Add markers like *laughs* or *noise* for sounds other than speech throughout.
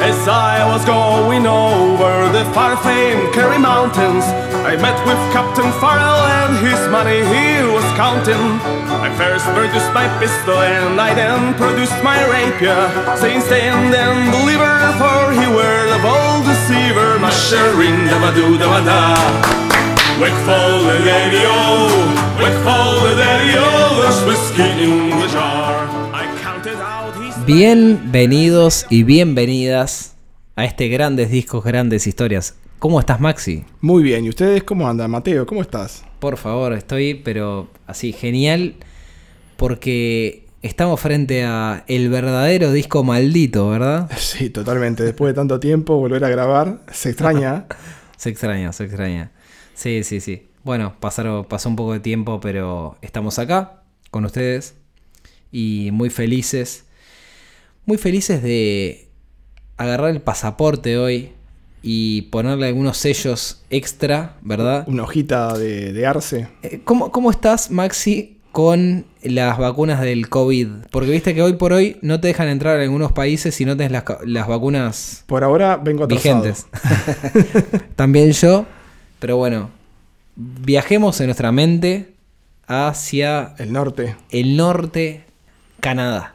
As I was going over the far-famed Kerry Mountains, I met with Captain Farrell and his money he was counting. I first produced my pistol and I then produced my rapier, saying stand and deliver, for he were the bold deceiver. Mushering da-ba-doo da-ba-da. Wakeful the daddy-o, wakeful the daddy-o, there's whiskey in the jar. Bienvenidos y bienvenidas a este Grandes Discos, Grandes Historias. ¿Cómo estás, Maxi? Muy bien, ¿y ustedes cómo andan? Mateo, ¿cómo estás? Por favor, estoy, pero así, genial, porque estamos frente a el verdadero disco maldito, ¿verdad? *laughs* Sí, totalmente. Después de tanto tiempo, volver a grabar, se extraña. *laughs* Se extraña, se extraña. Sí, sí, sí. Bueno, pasaron, pasó un poco de tiempo, pero estamos acá con ustedes y muy felices. Muy felices de agarrar el pasaporte hoy y ponerle algunos sellos extra, ¿verdad? Una hojita de, de arce. Eh, ¿Cómo, ¿Cómo estás, Maxi, con las vacunas del COVID? Porque viste que hoy por hoy no te dejan entrar en algunos países si no tenés las, las vacunas Por ahora vengo atrasado. vigentes. *laughs* También yo. Pero bueno, viajemos en nuestra mente hacia El norte. el norte, Canadá.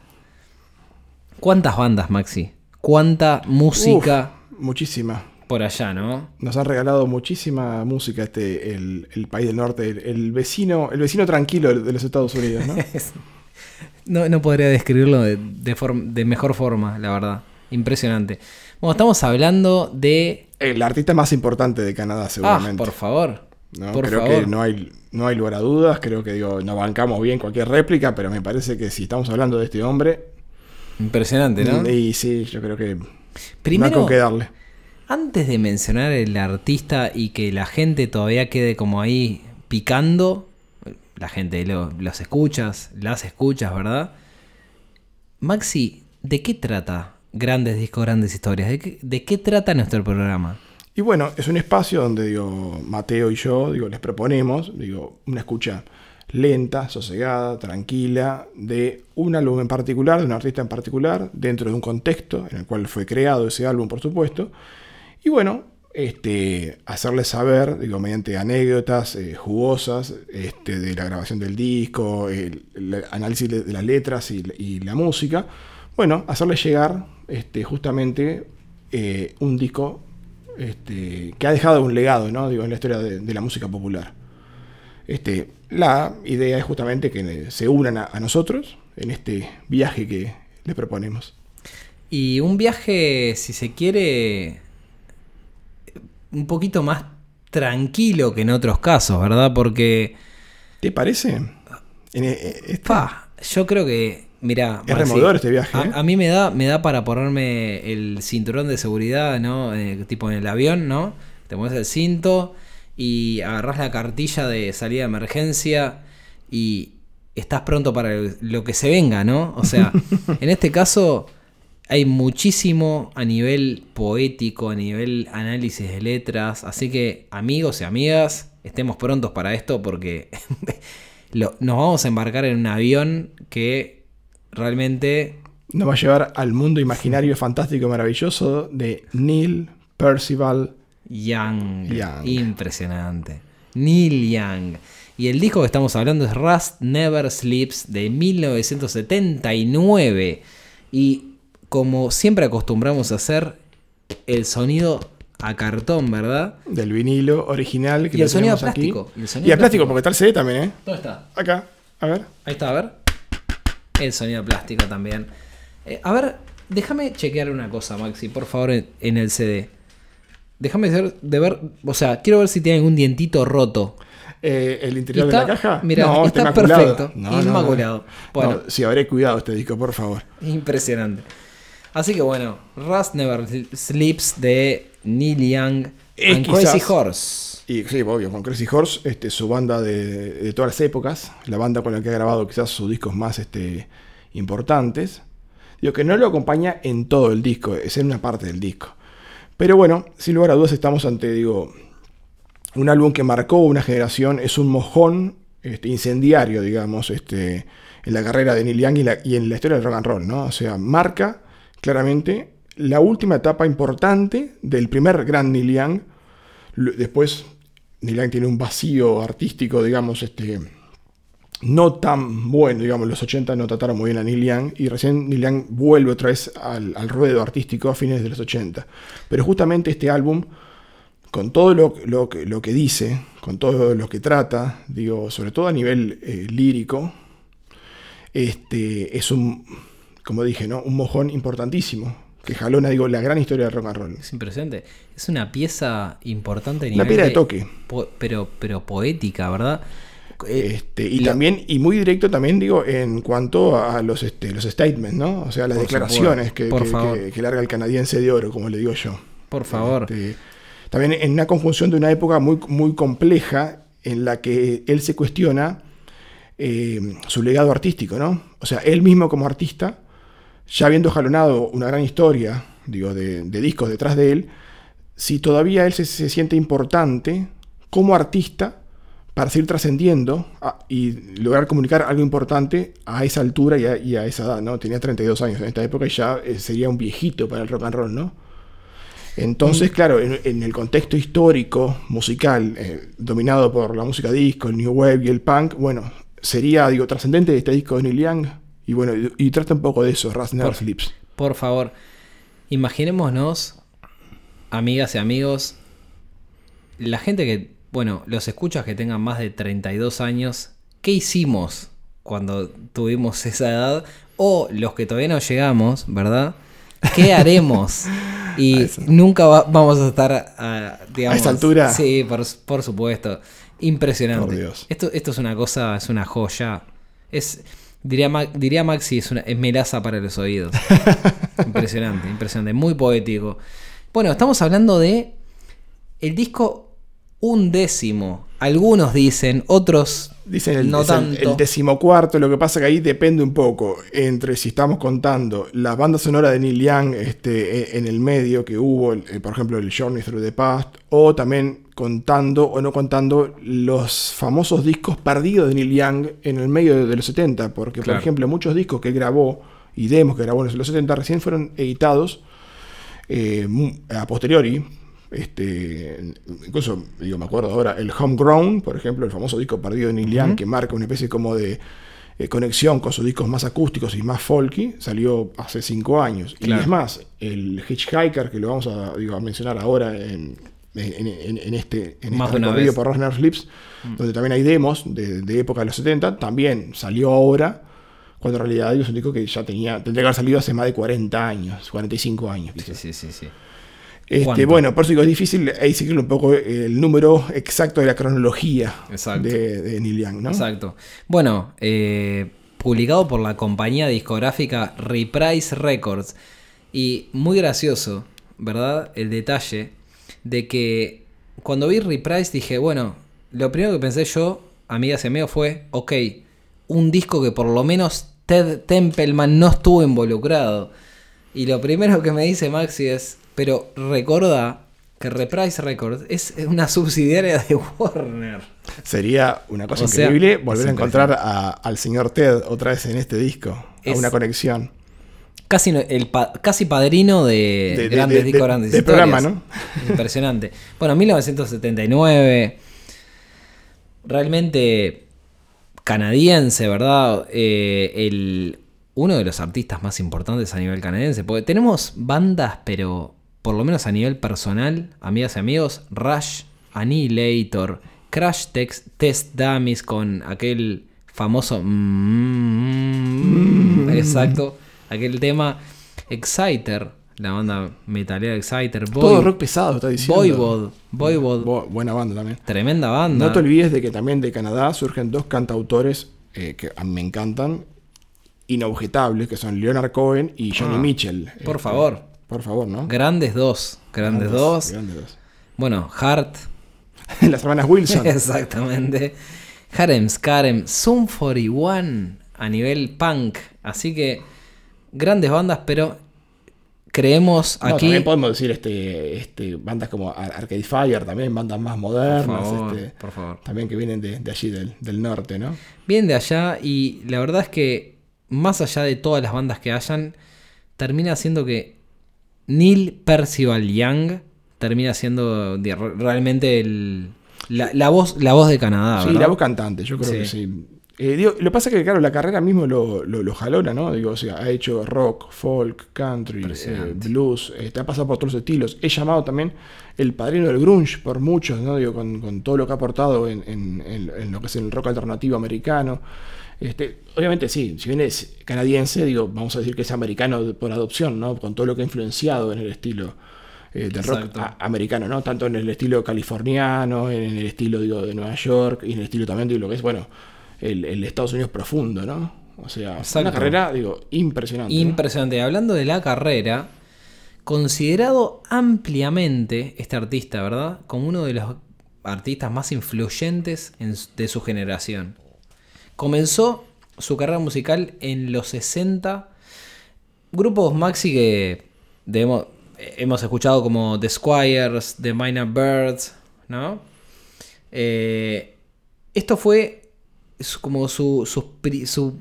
¿Cuántas bandas, Maxi? ¿Cuánta música Uf, muchísima. por allá, no? Nos han regalado muchísima música este, el, el país del norte, el, el vecino, el vecino tranquilo de, los Estados Unidos, ¿no? *laughs* No, no podría describirlo de, de mejor forma, la verdad. Impresionante. Bueno, estamos hablando de... El artista más importante de Canadá, Ah, seguramente. por favor. ¿no? Por creo favor. que no hay, no hay lugar a dudas, creo que digo, nos bancamos bien cualquier réplica, pero me parece que si estamos hablando de este hombre, Impresionante, ¿no? y sí, yo creo que Primero, darle. Antes de mencionar el artista y que la gente todavía quede como ahí picando, la gente lo- los escuchas, las escuchas, ¿verdad? Maxi, ¿de qué trata Grandes Discos, Grandes Historias? ¿De qué, de qué trata nuestro programa? Y bueno, es un espacio donde digo, Mateo y yo digo, les proponemos digo, una escucha lenta, sosegada, tranquila, de un álbum en particular, de un artista en particular, dentro de un contexto en el cual fue creado ese álbum, por supuesto. Y bueno, este, hacerles saber, digo, mediante anécdotas eh, jugosas este, de la grabación del disco, el, análisis de las letras y, la música, bueno, hacerles llegar este, justamente eh, un disco este, que ha dejado un legado ¿no? Digo, en la historia de la música popular. Este, la idea es justamente que se unan a, a nosotros en este viaje que les proponemos. Y un viaje, si se quiere, un poquito más tranquilo que en otros casos, ¿verdad? Porque... ¿Te parece? En, eh, este- yo creo que, mira, Es removedor este viaje, A, ¿eh? a mí me da, me da para ponerme el cinturón de seguridad, ¿no? Eh, tipo en el avión, ¿no? Te pones el cinto y agarras la cartilla de salida de emergencia y estás pronto para lo que se venga, ¿no? O sea, *laughs* en este caso hay muchísimo a nivel poético, a nivel análisis de letras, así que amigos y amigas, estemos prontos para esto porque *laughs* lo- nos vamos a embarcar en un avión que realmente nos va a llevar al mundo imaginario fantástico y maravilloso de Neil Percival. Young, Young. impresionante. Neil Young. Y el disco que estamos hablando es Rust Never Sleeps de 1979. Y como siempre acostumbramos a hacer, el sonido a cartón, ¿verdad? Del vinilo original que Y el sonido aquí. plástico, y el sonido Y el plástico, plástico. porque está el CD también, ¿eh? ¿Dónde está? Acá, a ver. Ahí está, a ver. El sonido plástico también. Eh, a ver, déjame chequear una cosa, Maxi, por favor, en, en el CD. Déjame ver, de ver, o sea, quiero ver si tiene algún dientito roto. Eh, el interior Está- de la caja. mira, no, está perfecto, No, no, no. inmaculado. Bueno. No, sí, habré cuidado este disco, por favor. Impresionante. Así que bueno, Rust Never Sleeps de Neil Young Es and quizás- Crazy Horse. Y sí, obvio, con Crazy Horse, este, su banda de, de todas las épocas, la banda con la que ha grabado quizás sus discos más este, importantes. Digo que no lo acompaña en todo el disco, es en una parte del disco. Pero bueno, sin lugar a dudas estamos ante, digo, un álbum que marcó una generación, es un mojón este, incendiario, digamos, este, en la carrera de Neil Young y, y en la historia del rock and roll, ¿no? O sea, marca claramente la última etapa importante del primer gran Neil Young. Después, Neil Young tiene un vacío artístico, digamos, este, no tan bueno, digamos, los 80 no trataron muy bien a Neil Young y recién Neil Young vuelve otra vez al, al ruedo artístico a fines de los 80. Pero justamente este álbum, con todo lo, lo que- lo que dice, con todo lo que trata, digo, sobre todo a nivel eh, lírico, este, es un, como dije, ¿no? un mojón importantísimo, que jalona, digo, la gran historia del rock and roll. Es impresionante. Es una pieza importante. a Una nivel piedra de toque. po- pero, pero poética, ¿verdad? Eh, Este, y la- también, y muy directo también, digo, en cuanto a los, este, los statements, ¿no? O sea, las declaraciones que- que larga el canadiense de oro, como le digo yo. Por favor. Este, también en una conjunción de una época muy, muy compleja en la que él se cuestiona eh, su legado artístico, ¿no? O sea, él mismo como artista, ya habiendo jalonado una gran historia, digo, de, de discos detrás de él, si todavía él se, se siente importante como artista para seguir trascendiendo a- y lograr comunicar algo importante a esa altura y a, y a esa edad, ¿no? Tenía 32 años en esta época y ya eh, sería un viejito para el rock and roll, ¿no? Entonces, claro, en, en el contexto histórico, musical, eh, dominado por la música disco, el new wave y el punk, bueno, sería, digo, trascendente este disco de Neil Young. Y bueno, y, y trata un poco de eso, Rasner Por- Slips. Por favor, imaginémonos, amigas y amigos, la gente que, bueno, los escuchas que tengan más de 32 años, ¿qué hicimos cuando tuvimos *laughs* esa edad? O los que todavía no llegamos, ¿verdad? ¿Qué *laughs* haremos? Y nunca va- vamos a estar a, digamos, A esa altura. Sí, por, por supuesto. Impresionante. Por Dios. Esto, esto es una cosa, es una joya. Es, diría, diría Maxi, es, una, es melaza para los oídos. *laughs* impresionante, impresionante. Muy poético. Bueno, estamos hablando de el disco undécimo. Algunos dicen, otros Dicen el, no es el- tanto. el decimocuarto, lo que pasa que ahí depende un poco entre si estamos contando la banda sonora de Neil Young este, e- en el medio que hubo, el- eh, por ejemplo, el Journey Through the Past, o también contando o no contando los famosos discos perdidos de Neil Young en el medio de, los 70, porque Claro. por ejemplo muchos discos que él grabó y demos que grabó en los 70 recién fueron editados eh, a posteriori. Este, incluso, digo, me acuerdo ahora, el Homegrown, por ejemplo, el famoso disco perdido de Neil Young, que marca una especie como de eh, conexión con sus discos más acústicos y más folky, salió hace cinco años. Claro. Y es más, el Hitchhiker, que lo vamos a, digo, a mencionar ahora en, en- en- en este, en Más este recorrido por Rasner Flips, donde también hay demos de, de época de los 70, también salió ahora, cuando en realidad es un disco que ya tenía, tendría que haber salido hace más de 40 años, 45 años. Sí, sí, sí, sí. Este, bueno, por eso digo, es difícil ahí seguir un poco el número exacto de la cronología de, de Neil Young, ¿no? Exacto. Bueno, eh, publicado por la compañía discográfica Reprise Records. Y muy gracioso, ¿verdad? El detalle de que cuando vi Reprise dije, bueno, lo primero que pensé yo, amigas y amigos, fue, ok, un disco que por lo menos Ted Templeman no estuvo involucrado. Y lo primero que me dice Maxi es, pero recuerda que Reprise Records es una subsidiaria de Warner. Sería una cosa O sea, increíble volver a encontrar a- al señor Ted otra vez en este disco, Es- a una conexión. Casi, el casi padrino de, De- de- grandes de- discos, de- grandes de historias. programa, ¿no? *laughs* Impresionante. Bueno, 1979. Realmente canadiense, ¿verdad? Eh, el, uno de los artistas más importantes a nivel canadiense. Porque tenemos bandas, pero por lo menos a nivel personal, amigas y amigos, Rush, Annihilator, Crash Tex- Test Dummies con aquel famoso... mm, exacto. Aquel tema. Exciter, la banda metalera Exciter. Todo Void- rock pesado, está diciendo. Voivod. Voivod. Bo- buena banda también. Tremenda banda. No te olvides de que también de Canadá surgen dos cantautores eh, que a mí me encantan, inobjetables, que son Leonard Cohen y Johnny Ah, Mitchell. por Este, favor. Por favor, ¿no? Grandes dos. Grandes dos. Grandes dos. Bueno, Hart. *laughs* Las hermanas Wilson. *laughs* Exactamente. Harem Skarem. Zoom 41 a nivel punk. Así que grandes bandas, pero creemos No, aquí. también podemos decir este, este, bandas como Ar- Arcade Fire, también bandas más modernas, Por favor, este, por favor. también que vienen de, de allí del, del norte, ¿no? Bien de allá y la verdad es que más allá de todas las bandas que hayan, termina siendo que Neil Percival Young termina siendo realmente el, la, la voz, la voz de Canadá. sí, ¿verdad? la voz cantante, yo creo Sí. que sí. Eh, digo, lo que pasa es que, claro, la carrera mismo lo, lo, lo jalona, ¿no? Digo, o sea, ha hecho rock, folk, country, eh, blues, este, ha pasado por todos los estilos. He llamado también el padrino del grunge por muchos, ¿no? Digo, con, con todo lo que ha aportado en, en- en- en lo que es el rock alternativo americano. Este, obviamente sí, si bien es canadiense, digo, vamos a decir que es americano de- por adopción, ¿no? Con todo lo que ha influenciado en el estilo eh, del rock americano, ¿no? Tanto en el estilo californiano, en el estilo, digo, de Nueva York y en el estilo también de lo que es, bueno, el, el Estados Unidos profundo, ¿no? O sea, Exacto. una carrera, digo, impresionante. ¿no? Impresionante. Hablando de la carrera, considerado ampliamente este artista, ¿verdad? Como uno de los artistas más influyentes en de su generación. Comenzó su carrera musical en los 60. Grupos maxi que debemos- hemos escuchado como The Squires, The Minor Birds, ¿no? Eh, esto fue como su, su,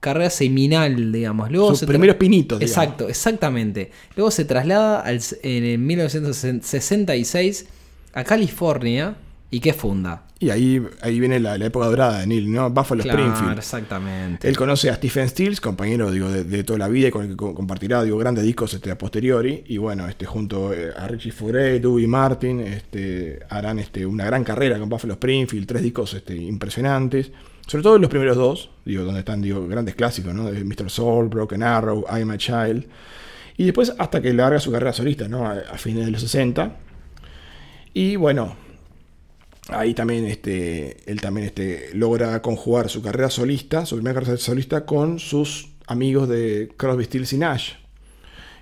carrera seminal, digamos. Luego Sus se primeros pinitos, digamos. Exacto, exactamente. Luego se traslada al, en el 1966 a California y ¿qué funda? Y ahí, ahí viene la, la época dorada de Neil, ¿no? Buffalo Claro, Springfield. exactamente. Él conoce a Stephen Stills, compañero digo, de, de toda la vida y con el que co- compartirá digo, grandes discos este, a posteriori. Y bueno, este, junto eh, a Richie Furay, Dewey Martin, este, harán este, una gran carrera con Buffalo Springfield, tres discos este, impresionantes. Sobre todo los primeros dos, digo, donde están digo, grandes clásicos, ¿no? De Mr. Soul, Broken Arrow, I'm a Child. Y después hasta que larga su carrera solista, ¿no? A, a fines de los 60. Y bueno, Ahí también este, él también este, logra conjugar su carrera solista, su primera carrera solista, con sus amigos de Crosby, Stills y Nash.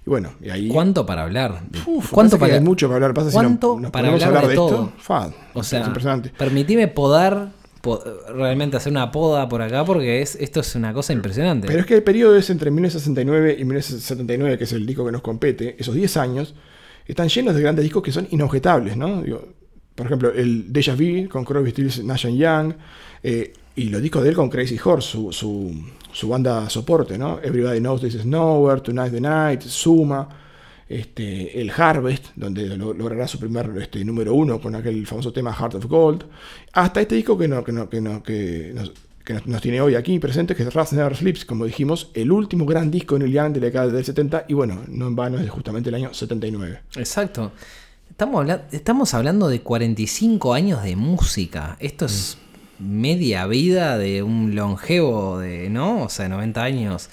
Y bueno, y ahí... ¿Cuánto para hablar? Uf, ¿Cuánto que para hay mucho para hablar. Pasa si no- ¿Cuánto nos para hablar hablar de de, todo? esto, fa, O sea, es impresionante. permitime podar, po- realmente hacer una poda por acá porque es, esto es una cosa impresionante. Pero es que el periodo es entre 1969 y 1979, que es el disco que nos compete, esos 10 años, están llenos de grandes discos que son inobjetables, ¿no? Digo, por ejemplo, el Deja Vu con Crosby, Stills, Nash Young, eh, y los discos de él con Crazy Horse, su, su, banda soporte, ¿no? Everybody Knows This Is Nowhere, Tonight the Night, Suma, este, el Harvest, donde lo- logrará su primer este, número uno con aquel famoso tema Heart of Gold, hasta este disco que, no, que, no- que, no- que nos, que nos tiene hoy aquí presente, que es Rust Never Sleeps, como dijimos, el último gran disco en el Young de la década del 70, y bueno, no en vano es justamente el año 79. Exacto. Estamos, habla- estamos hablando de 45 años de música. Esto es media vida de un longevo de, ¿no? O sea, 90 años.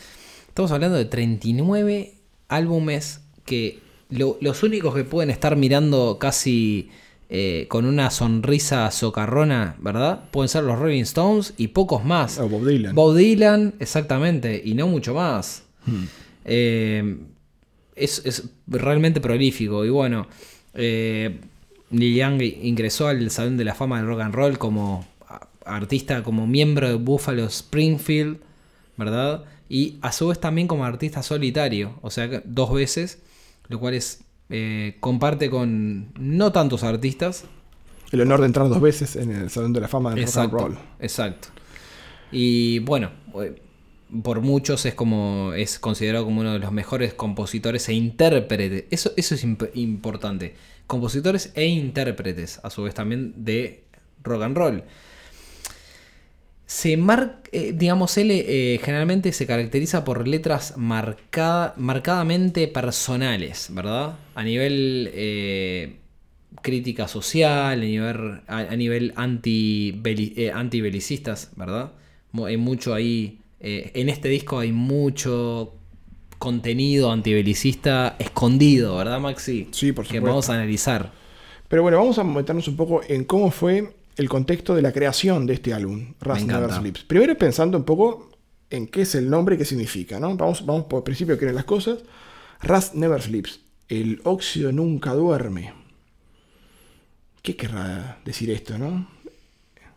Estamos hablando de 39 álbumes que lo- los únicos que pueden estar mirando casi eh, con una sonrisa socarrona, ¿verdad? Pueden ser los Rolling Stones y pocos más. Bob Dylan. Bob Dylan, exactamente, y no mucho más. Eh, es, es realmente prolífico. Y bueno, eh, Neil Young ingresó al Salón de la Fama del Rock and Roll como artista, como miembro de Buffalo Springfield, ¿verdad? Y a su vez también como artista solitario, o sea, dos veces, lo cual es eh, comparte con no tantos artistas, El honor de entrar dos veces en el Salón de la Fama del Rock and Roll. exacto. Y bueno, eh, por muchos es como es considerado como uno de los mejores compositores e intérpretes. Eso, eso es imp- importante. Compositores e intérpretes, a su vez también de rock and roll. Se mar, eh, digamos, él eh, generalmente se caracteriza por letras marcada, marcadamente personales, ¿verdad? A nivel eh, crítica social, a nivel, a, nivel anti antibelicistas, ¿verdad? Hay mucho ahí, eh, en este disco hay mucho contenido antibelicista escondido, ¿verdad, Maxi? Sí, por Que supuesto. vamos a analizar. Pero bueno, vamos a meternos un poco en cómo fue el contexto de la creación de este álbum, Rust. Never Sleeps. Primero pensando un poco en qué es el nombre y qué significa, ¿no? Vamos, vamos por el principio que eran las cosas. Rust Never Sleeps. El óxido nunca duerme. ¿Qué querrá decir esto, no?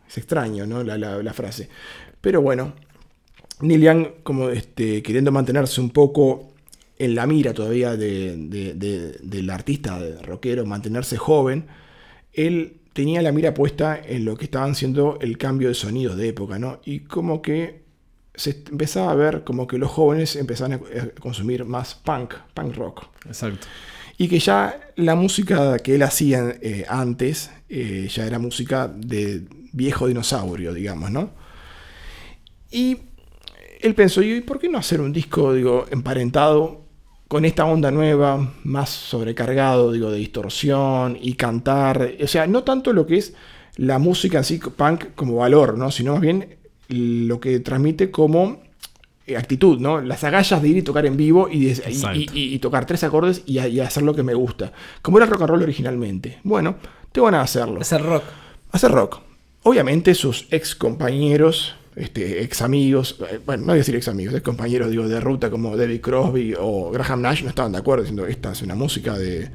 Es extraño, ¿no? La, la- la frase. Pero bueno, Neil Young, como este, queriendo mantenerse un poco en la mira todavía de- de- de- del artista rockero, mantenerse joven, él tenía la mira puesta en lo que estaban siendo el cambio de sonidos de época, ¿no? Y como que se empezaba a ver como que los jóvenes empezaban a a consumir más punk, punk rock. Exacto. Y que ya la música que él hacía eh, antes eh, ya era música de viejo dinosaurio, digamos, ¿no? Y él pensó, ¿y por qué no hacer un disco, digo, emparentado con esta onda nueva, más sobrecargado, digo, de distorsión y cantar? O sea, no tanto lo que es la música así, punk, como valor, ¿no? Sino más bien lo que transmite como eh, actitud, ¿no? Las agallas de ir y tocar en vivo y, de- y- y- tocar tres acordes y, hacer lo que me gusta. Como era rock and roll originalmente. Bueno, te van a hacerlo. El rock. Hacer rock. Obviamente sus ex compañeros, este, ex amigos, eh, bueno, no voy a decir ex amigos, ex compañeros digo, de ruta como David Crosby o Graham Nash no estaban de acuerdo diciendo esta es una música de,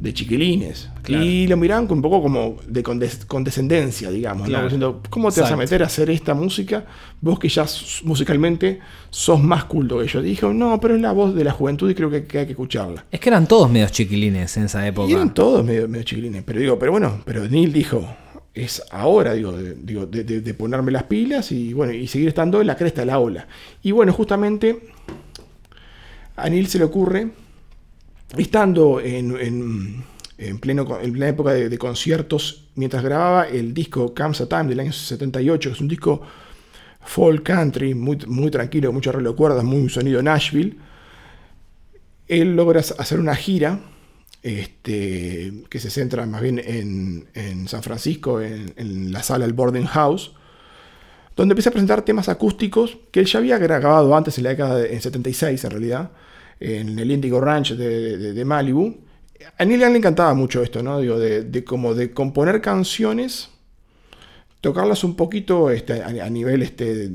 de chiquilines. Claro. Y lo miraban con un poco como de condes- condescendencia, digamos, ¿no? Diciendo, ¿cómo te vas a meter a hacer esta música? Vos que ya musicalmente sos más culto que yo. Dijo, no, pero es la voz de la juventud y creo que, que hay que escucharla. Es que eran todos medios chiquilines en esa época. Y eran todos medio, medio chiquilines. Pero digo, pero bueno, pero Neil dijo, es ahora, digo, de, digo, de, ponerme las pilas y bueno, y seguir estando en la cresta de la ola. Y bueno, justamente a Neil se le ocurre, estando en, en, en pleno, en plena época de, de conciertos, mientras grababa el disco Comes a Time del año 78, que es un disco folk country, muy, muy tranquilo, mucho arreglo de cuerdas, muy sonido Nashville, él logra hacer una gira este, que se centra más bien en, en San Francisco, en, en la sala del Boarding House, donde empieza a presentar temas acústicos que él ya había grabado antes en la década de en 76 en realidad, en el Indigo Ranch de, de- de Malibu. A Neil Young le encantaba mucho esto, ¿no? Digo, de, de como de componer canciones, tocarlas un poquito este, a, a nivel este,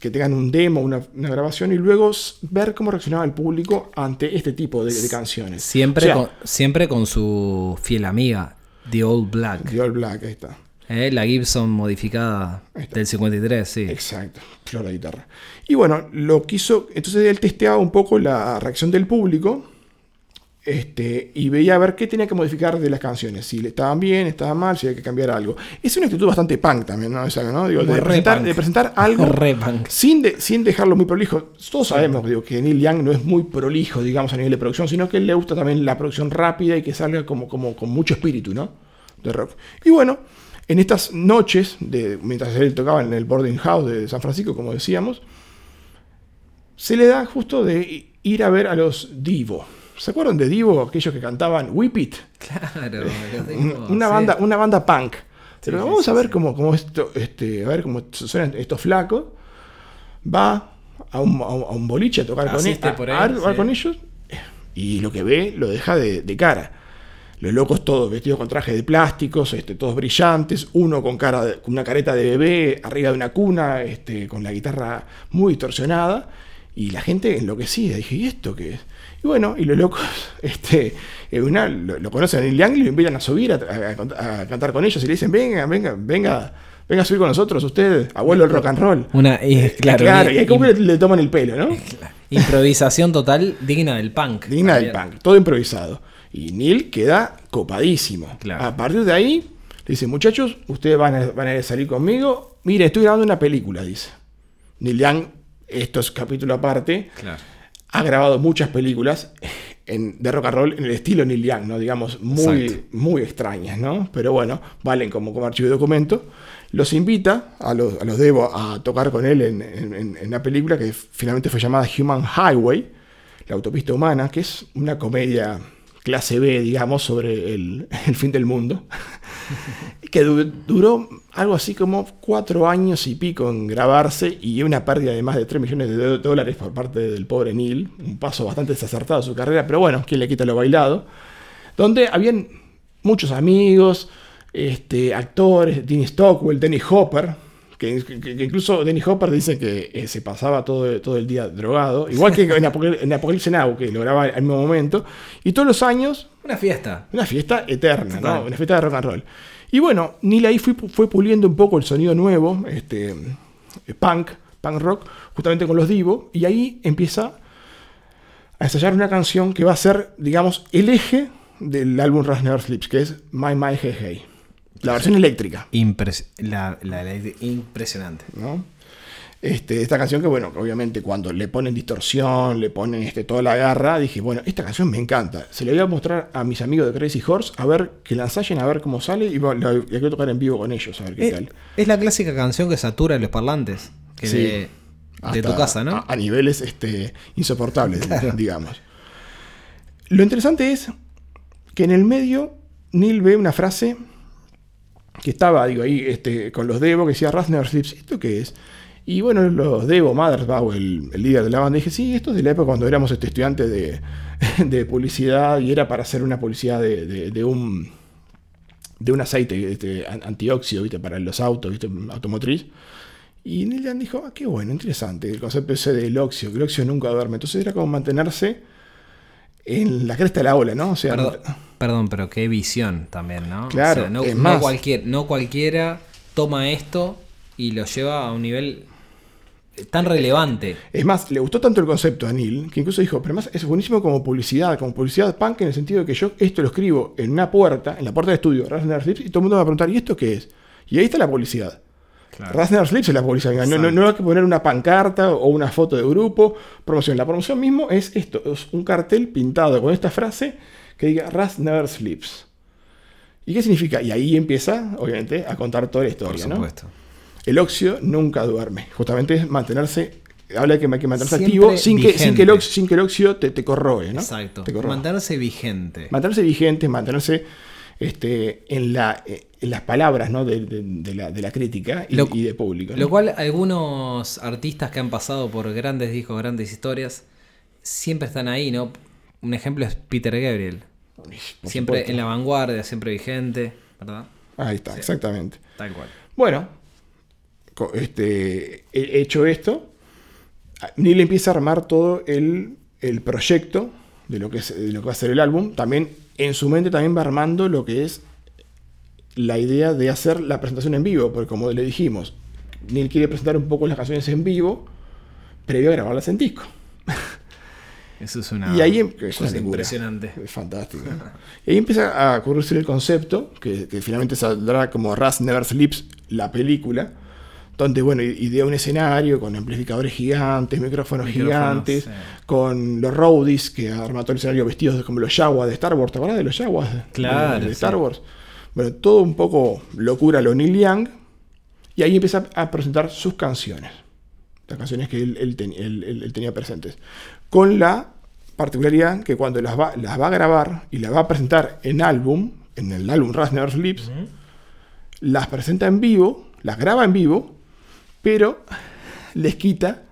que tengan un demo, una, una grabación, y luego ver cómo reaccionaba el público ante este tipo de, de canciones. Siempre, O sea, con, siempre con su fiel amiga, The Old Black. The All Black, ahí está. ¿eh? La Gibson modificada del 53, sí. Exacto, flor la guitarra. Y bueno, lo quiso, entonces él testeaba un poco la reacción del público este, y veía a ver qué tenía que modificar de las canciones, si le estaban bien, estaban mal, si había que cambiar algo. Es una actitud bastante punk también, ¿no? Esa, ¿no? Digo, de, re presentar, de presentar *laughs* algo sin, de- sin dejarlo muy prolijo. Todos sabemos digo, que Neil Young no es muy prolijo, digamos, a nivel de producción, sino que le gusta también la producción rápida y que salga como, como con mucho espíritu, ¿no? De rock. Y bueno, en estas noches, de, mientras él tocaba en el boarding house de San Francisco, como decíamos, se le da justo de ir a ver a los Divo. ¿Se acuerdan de Divo? Aquellos que cantaban Whip It. Claro. tengo, una, sí. banda, una banda punk. Pero Sí, vamos sí, a ver cómo, cómo esto, este, a ver cómo suenan estos flacos. Va a un, a boliche a tocar con, Asiste a- por con ellos. Y lo que ve lo deja de, de cara. Los locos todos vestidos con trajes de plásticos, este, todos brillantes, uno con, cara de- con una careta de bebé arriba de una cuna, este, con la guitarra muy distorsionada, y la gente enloquecida. Dije, ¿y esto qué es? Y bueno, y los locos *laughs* este, eh, una, lo, lo conocen a Neil Young y lo invitan a subir a, a- a cantar con ellos y le dicen, venga, venga, venga, venga a subir con nosotros, usted, abuelo del rock and roll. Una, y, claro, Claro, y como que le, le toman el pelo, ¿no? improvisación total digna del punk. Digna del punk, todo improvisado. Y Neil queda copadísimo. Claro. A partir de ahí, le dice, muchachos, ustedes van a, van a salir conmigo. Mire, estoy grabando una película, dice. Neil Young, esto es capítulo aparte, Claro. Ha grabado muchas películas en- de rock and roll en el estilo Neil Young, ¿no? Digamos, muy, Exacto. muy extrañas, ¿no? Pero bueno, valen como, como archivo de documento. Los invita a los, a los Devo a tocar con él en, en- una película que finalmente fue llamada Human Highway, la autopista humana, que es una comedia clase B, digamos, sobre el, el fin del mundo, *laughs* que du- duró algo así como cuatro años y pico en grabarse y una pérdida de más de 3 millones de dólares por parte del pobre Neil, un paso bastante desacertado de su carrera, pero bueno, ¿quién le quita lo bailado? Donde habían muchos amigos, este, actores, Dennis Stockwell, Dennis Hopper, que, que- que incluso Dennis Hopper dice que eh, se pasaba todo, todo el día drogado, igual que en, Apocal- en Apocalypse Now, que lo grababa al mismo momento, y todos los años Una fiesta. una fiesta eterna. ¿no? Una fiesta de rock and roll. Y bueno, Neil ahí fue, fue puliendo un poco el sonido nuevo, este, eh, punk, punk rock, justamente con los Divo, y ahí empieza a ensayar una canción que va a ser, digamos, el eje del álbum Rush Never Sleeps, que es My My Hey Hey. La versión eléctrica, Impres- la- la- la- impresionante. ¿no? Este, esta canción que, bueno, obviamente cuando le ponen distorsión, le ponen este, toda la garra, dije, bueno, esta canción me encanta. Se la voy a mostrar a mis amigos de Crazy Horse, a ver que la ensayen, a ver cómo sale, y la, la quiero tocar en vivo con ellos, a ver qué Es, tal. es la clásica canción que satura los parlantes que Sí. de, tu casa, ¿no? A, a niveles este, insoportables, *laughs* digamos. Lo interesante es que en el medio Neil ve una frase que estaba, digo, ahí este, con los Devo, que decía Rust Never Sleeps. ¿Esto qué es? Y bueno, los Devo, Mothersbaugh, el, el líder de la banda, dije, sí, esto es de la época cuando éramos este, estudiantes de, *laughs* de publicidad y era para hacer una publicidad de, de- de un de un aceite este, an- antióxido, ¿viste? Para los autos, ¿viste? Automotriz. Y Neil Young dijo, ah, qué bueno, interesante, el concepto ese del óxido, que el óxido nunca duerme. Entonces era como mantenerse en la cresta de la ola, ¿no? O sea, Perdón, perdón, pero qué visión también, ¿no? Claro, no, es no más. cualquier, no cualquiera toma esto y lo lleva a un nivel tan relevante. Es más, le gustó tanto el concepto a Neil que incluso dijo, pero más es buenísimo como publicidad, como publicidad punk en el sentido de que yo esto lo escribo en una puerta, en la puerta del estudio, Rasner y todo el mundo me va a preguntar, ¿y esto qué es? Y ahí está la publicidad. Rasner Sleeps es la publicidad. No, no, no hay que poner una pancarta o una foto de grupo, promoción. La promoción mismo es esto, es un cartel pintado con esta frase que diga Ras Never Sleeps. ¿Y qué significa? Y ahí empieza, obviamente, a contar toda la Por historia, ¿no? El óxido nunca duerme. Justamente es mantenerse. Habla de que hay que mantenerse Siempre activo sin que, sin, que el óxido, sin que el óxido te, te corroe, ¿no? Exacto. Te corroe. Mantenerse vigente. mantenerse vigente, mantenerse este, en, la, en las palabras ¿no? de, de- de la, de la crítica y, Lo- y de público. ¿no? Lo cual algunos artistas que han pasado por grandes discos, grandes historias, siempre están ahí, ¿no? Un ejemplo es Peter Gabriel. Por siempre supuesto. en la vanguardia, siempre vigente, ¿verdad? Ahí está, exactamente. Tal cual. Bueno, este, he- hecho esto, Neil empieza a armar todo el, el proyecto de lo, que es, de lo que va a ser el álbum. También en su mente también va armando lo que es la idea de hacer la presentación en vivo, porque como le dijimos, Neil quiere presentar un poco las canciones en vivo previo a grabarlas en disco. *laughs* Eso es una, y ahí em- es una impresionante. Es fantástico. y ahí empieza a ocurrirse el concepto, que, que finalmente saldrá como Rust Never Sleeps, la película, donde, bueno, idea un escenario con amplificadores gigantes, micrófonos, Micrófonos, gigantes, sí. con los roadies que arma todo el escenario vestidos como los Jaguars de Star Wars. ¿Te acuerdas de los Jaguars? de- Claro, De, de sí. Star Wars. Bueno, todo un poco locura lo Neil Young. Y ahí empieza a presentar sus canciones. Las canciones que él, él ten- él- él- él tenía presentes. Con la particularidad que cuando las va, las va a grabar y las va a presentar en álbum, en el álbum Rust Never Sleeps, las presenta en vivo, las graba en vivo, pero les quita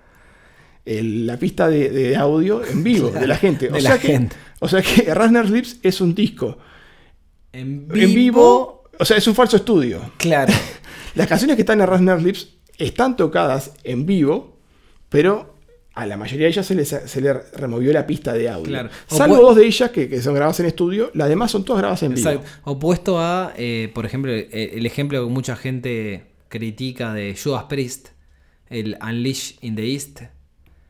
el- la pista de, de audio en vivo de la gente. *laughs* de o, la sea que, gente. o sea que Rust Never Sleeps es un disco En en vivo, o sea, es un falso estudio. Claro. *laughs* Las canciones que están en Rasner Lips están tocadas en vivo, pero a la mayoría de ellas se, les, se le removió la pista de audio. Claro. Salvo dos de ellas que, que son grabadas en estudio, las demás son todas grabadas en vivo. Opuesto a, eh, por ejemplo, el, el ejemplo que mucha gente critica de Judas Priest, el Unleash in the East,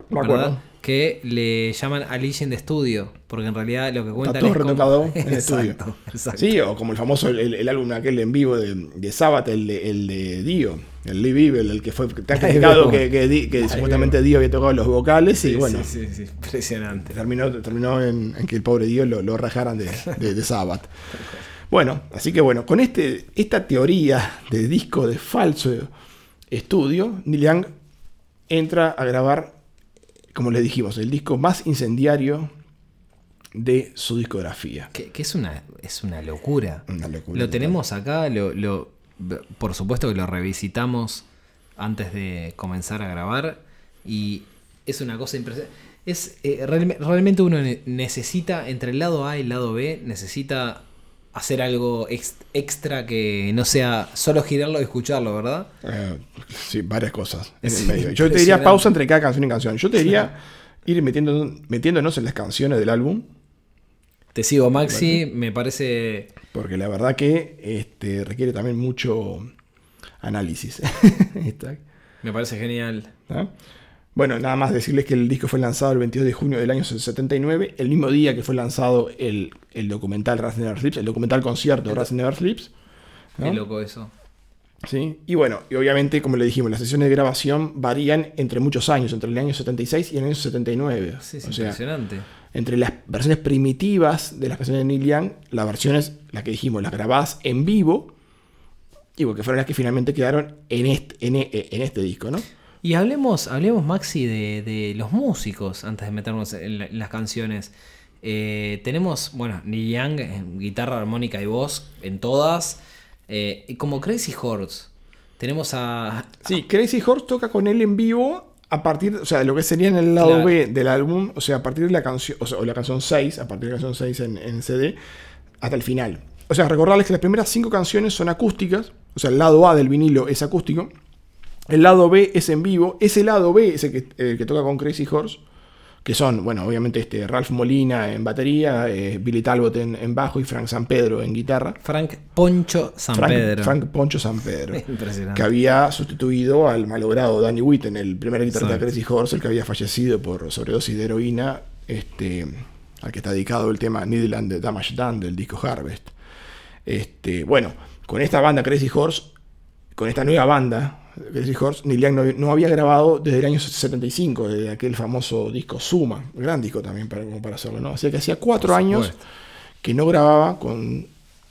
Me ¿verdad? que le llaman Unleash in the Studio, porque en realidad lo que cuentan Está todo es retocado en *laughs* el estudio. Exacto, exacto. Sí, o como el famoso, el, el álbum aquel en vivo de, de Sabbath, el de, el de Dio, el Live Evil, el que fue tan criticado que, que, supuestamente Dio había tocado los vocales y bueno, sí, sí, sí, impresionante. terminó, terminó en, en que el pobre Dio lo, lo rajaran de, de, de Sabbath. Bueno, así que bueno, con este, esta teoría de disco de falso estudio, Neil Young entra a grabar, como le dijimos, el disco más incendiario de su discografía. Que, que es una es una locura. Una locura Lo tenemos acá, lo, lo- por supuesto que lo revisitamos antes de comenzar a grabar y es una cosa impresionante. Es, eh, realme- realmente uno ne- necesita, entre el lado A y el lado B, necesita hacer algo ex- extra que no sea solo girarlo y escucharlo, ¿verdad? Eh, sí, varias cosas en Es el medio. Yo te diría pausa entre cada canción y canción. Yo te diría *laughs* ir metiendo, metiéndonos en las canciones del álbum, Te sigo, Maxi, me parece... porque la verdad que este, requiere también mucho análisis. *laughs* Me parece genial. ¿no? Bueno, nada más decirles que el disco fue lanzado el 22 de junio del año 79, el mismo día que fue lanzado el, el documental Rust Never Sleeps, el documental concierto Rust Never Sleeps. ¿no? Qué loco eso. ¿Sí? Y bueno, y obviamente, como le dijimos, las sesiones de grabación varían entre muchos años, entre el año 76 y el año 79. Sí, es o sea, impresionante. entre las versiones primitivas de las canciones de Neil Young, las versiones, las que dijimos, las grabadas en vivo, y que fueron las que finalmente quedaron en este, en, e- en este disco, ¿no? Y hablemos, hablemos Maxi, de, de los músicos antes de meternos en, la- en las canciones. Eh, tenemos, bueno, Neil Young en guitarra, armónica y voz en todas. Eh, y como Crazy Horse, tenemos a. Sí, Crazy Horse toca con él en vivo a partir, o sea, de lo que sería en el lado Claro. B del álbum, o sea, a partir de la canción, o sea, o la canción 6, a partir de la canción 6 en, en CD, hasta el final. O sea, recordarles que las primeras cinco canciones son acústicas, o sea, el lado A del vinilo es acústico, el lado B es en vivo, ese lado B es el que, el que toca con Crazy Horse, que son, bueno, obviamente este, Ralph Molina en batería, eh, Billy Talbot en, en bajo y Frank San Pedro en guitarra. Frank Poncho San Frank, Pedro. Frank Poncho San Pedro. *laughs* Impresionante. Que había sustituido al malogrado Danny Whitten, el primer guitarrista de. Crazy Horse, el que había fallecido por sobredosis de heroína, este, al que está dedicado el tema Needle and the Damage Done del disco Harvest. Este, bueno, con esta banda Crazy Horse, con esta nueva banda Crazy Horse, Neil Young no, no había grabado desde el año 75, desde aquel famoso disco Suma, gran disco también para, como para hacerlo, ¿no? Así que hacía cuatro años que no grababa con,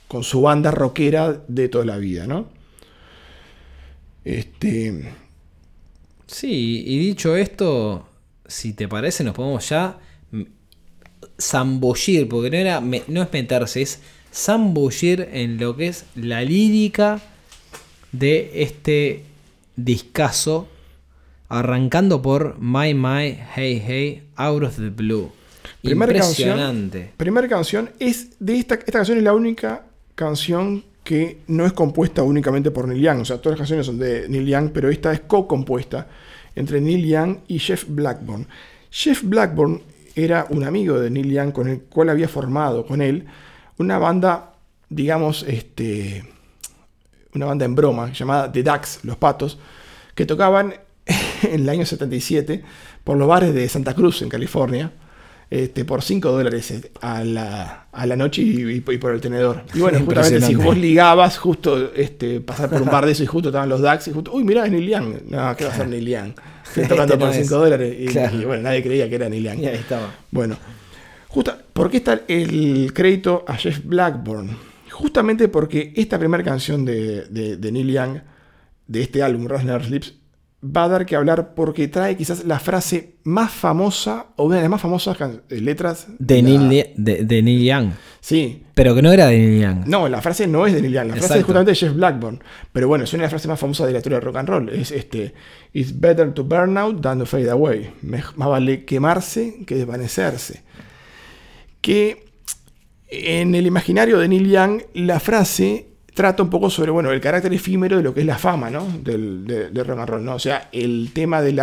con su banda rockera de toda la vida, ¿no? Este, Sí, y dicho esto, si te parece, nos podemos ya zambullir, porque no, era, no es meterse, es zambullir en lo que es la lírica de este discazo, arrancando por My My Hey Hey Out of the Blue. Impresionante. canción, primera canción es de esta, esta canción es la única canción que no es compuesta únicamente por Neil Young, o sea, todas las canciones son de Neil Young, pero esta es co-compuesta entre Neil Young y Jeff Blackburn. Jeff Blackburn era un amigo de Neil Young con el cual había formado con él una banda, digamos, este, una banda en broma llamada The Ducks, Los Patos, que tocaban *laughs* en el año 77 por los bares de Santa Cruz, en California, este, por 5 dólares eh, a la, a la noche y, por el tenedor. Y bueno, *laughs* justamente si vos ligabas, justo este, pasar por un bar de eso y justo estaban los Ducks y justo, uy, mirá, es Neil Young. No, ¿qué va a ser Neil Young? *laughs* Estoy tocando Este por es. 5 dólares. Y, Claro. y bueno, nadie creía que era Neil Young. Y ahí estaba. Bueno, justa, ¿por qué está el crédito a Jeff Blackburn? Justamente porque esta primera canción de, de- de Neil Young, de este álbum, Rust Never Sleeps, va a dar que hablar porque trae quizás la frase más famosa, o una de las más famosas eh, letras De, la- Neil, de, de Neil Young. Sí. Pero que no era de Neil Young. No, la frase no es de Neil Young, la frase es justamente de Jeff Blackburn. Pero bueno, es una de las frases más famosas de la historia del rock and roll. Es este, It's better to burn out than to fade away. Más vale quemarse que desvanecerse. Que en el imaginario de Neil Young, la frase trata un poco sobre, bueno, el carácter efímero de lo que es la fama, ¿no? Del, de- rock and roll, ¿no? O sea, el tema del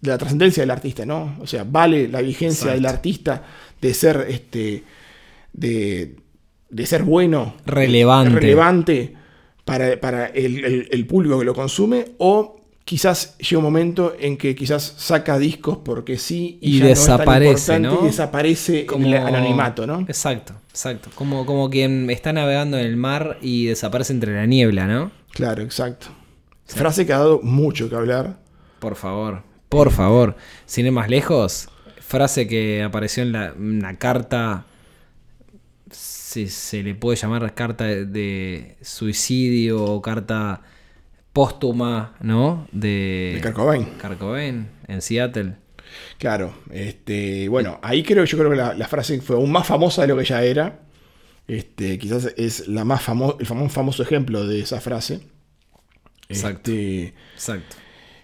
de la trascendencia del artista, ¿no? O sea, vale la vigencia del artista de ser, este, de, de ser bueno, Relevante. relevante para, para el, el- el público que lo consume, o quizás llega un momento en que quizás saca discos porque sí Y ya no es tan desaparece, importante ¿no? y desaparece en el anonimato, ¿no? Exacto, exacto. Como, como quien está navegando en el mar y desaparece entre la niebla, ¿no? Claro, exacto. Frase que ha dado mucho que hablar. Por favor, por favor. Sin ir más lejos, frase que apareció en la, una carta, si se le puede llamar carta de, de suicidio o carta póstuma, ¿no? De, De Kurt Cobain. Kurt Cobain, en Seattle. Claro, este, bueno, ahí creo, yo creo que la, la frase fue aún más famosa de lo que ya era. Este, quizás es la más famo el famoso, famoso ejemplo de esa frase. Exacto. Este, Exacto.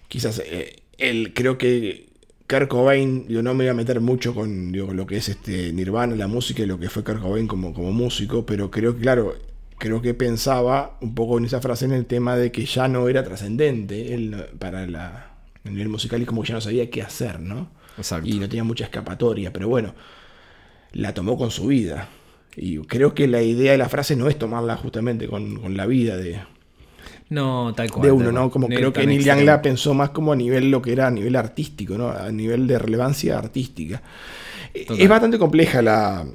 quizás eh, él creo que Kurt Cobain, yo no me voy a meter mucho con digo, lo que es este Nirvana, la música y lo que fue Kurt Cobain como, como músico, pero creo que, claro, creo que pensaba un poco en esa frase en el tema de que ya no era trascendente para la el nivel musical y como que ya no sabía qué hacer, ¿no? Exacto. Y no tenía mucha escapatoria, pero bueno, la tomó con su vida. Y creo que la idea de la frase no es tomarla justamente con, con la vida de, No, tal cual. de uno. ¿no? Como No creo que Neil Young la pensó más como a nivel lo que era a nivel artístico, ¿no? A nivel de relevancia artística. Eh, Total. Es bastante compleja la,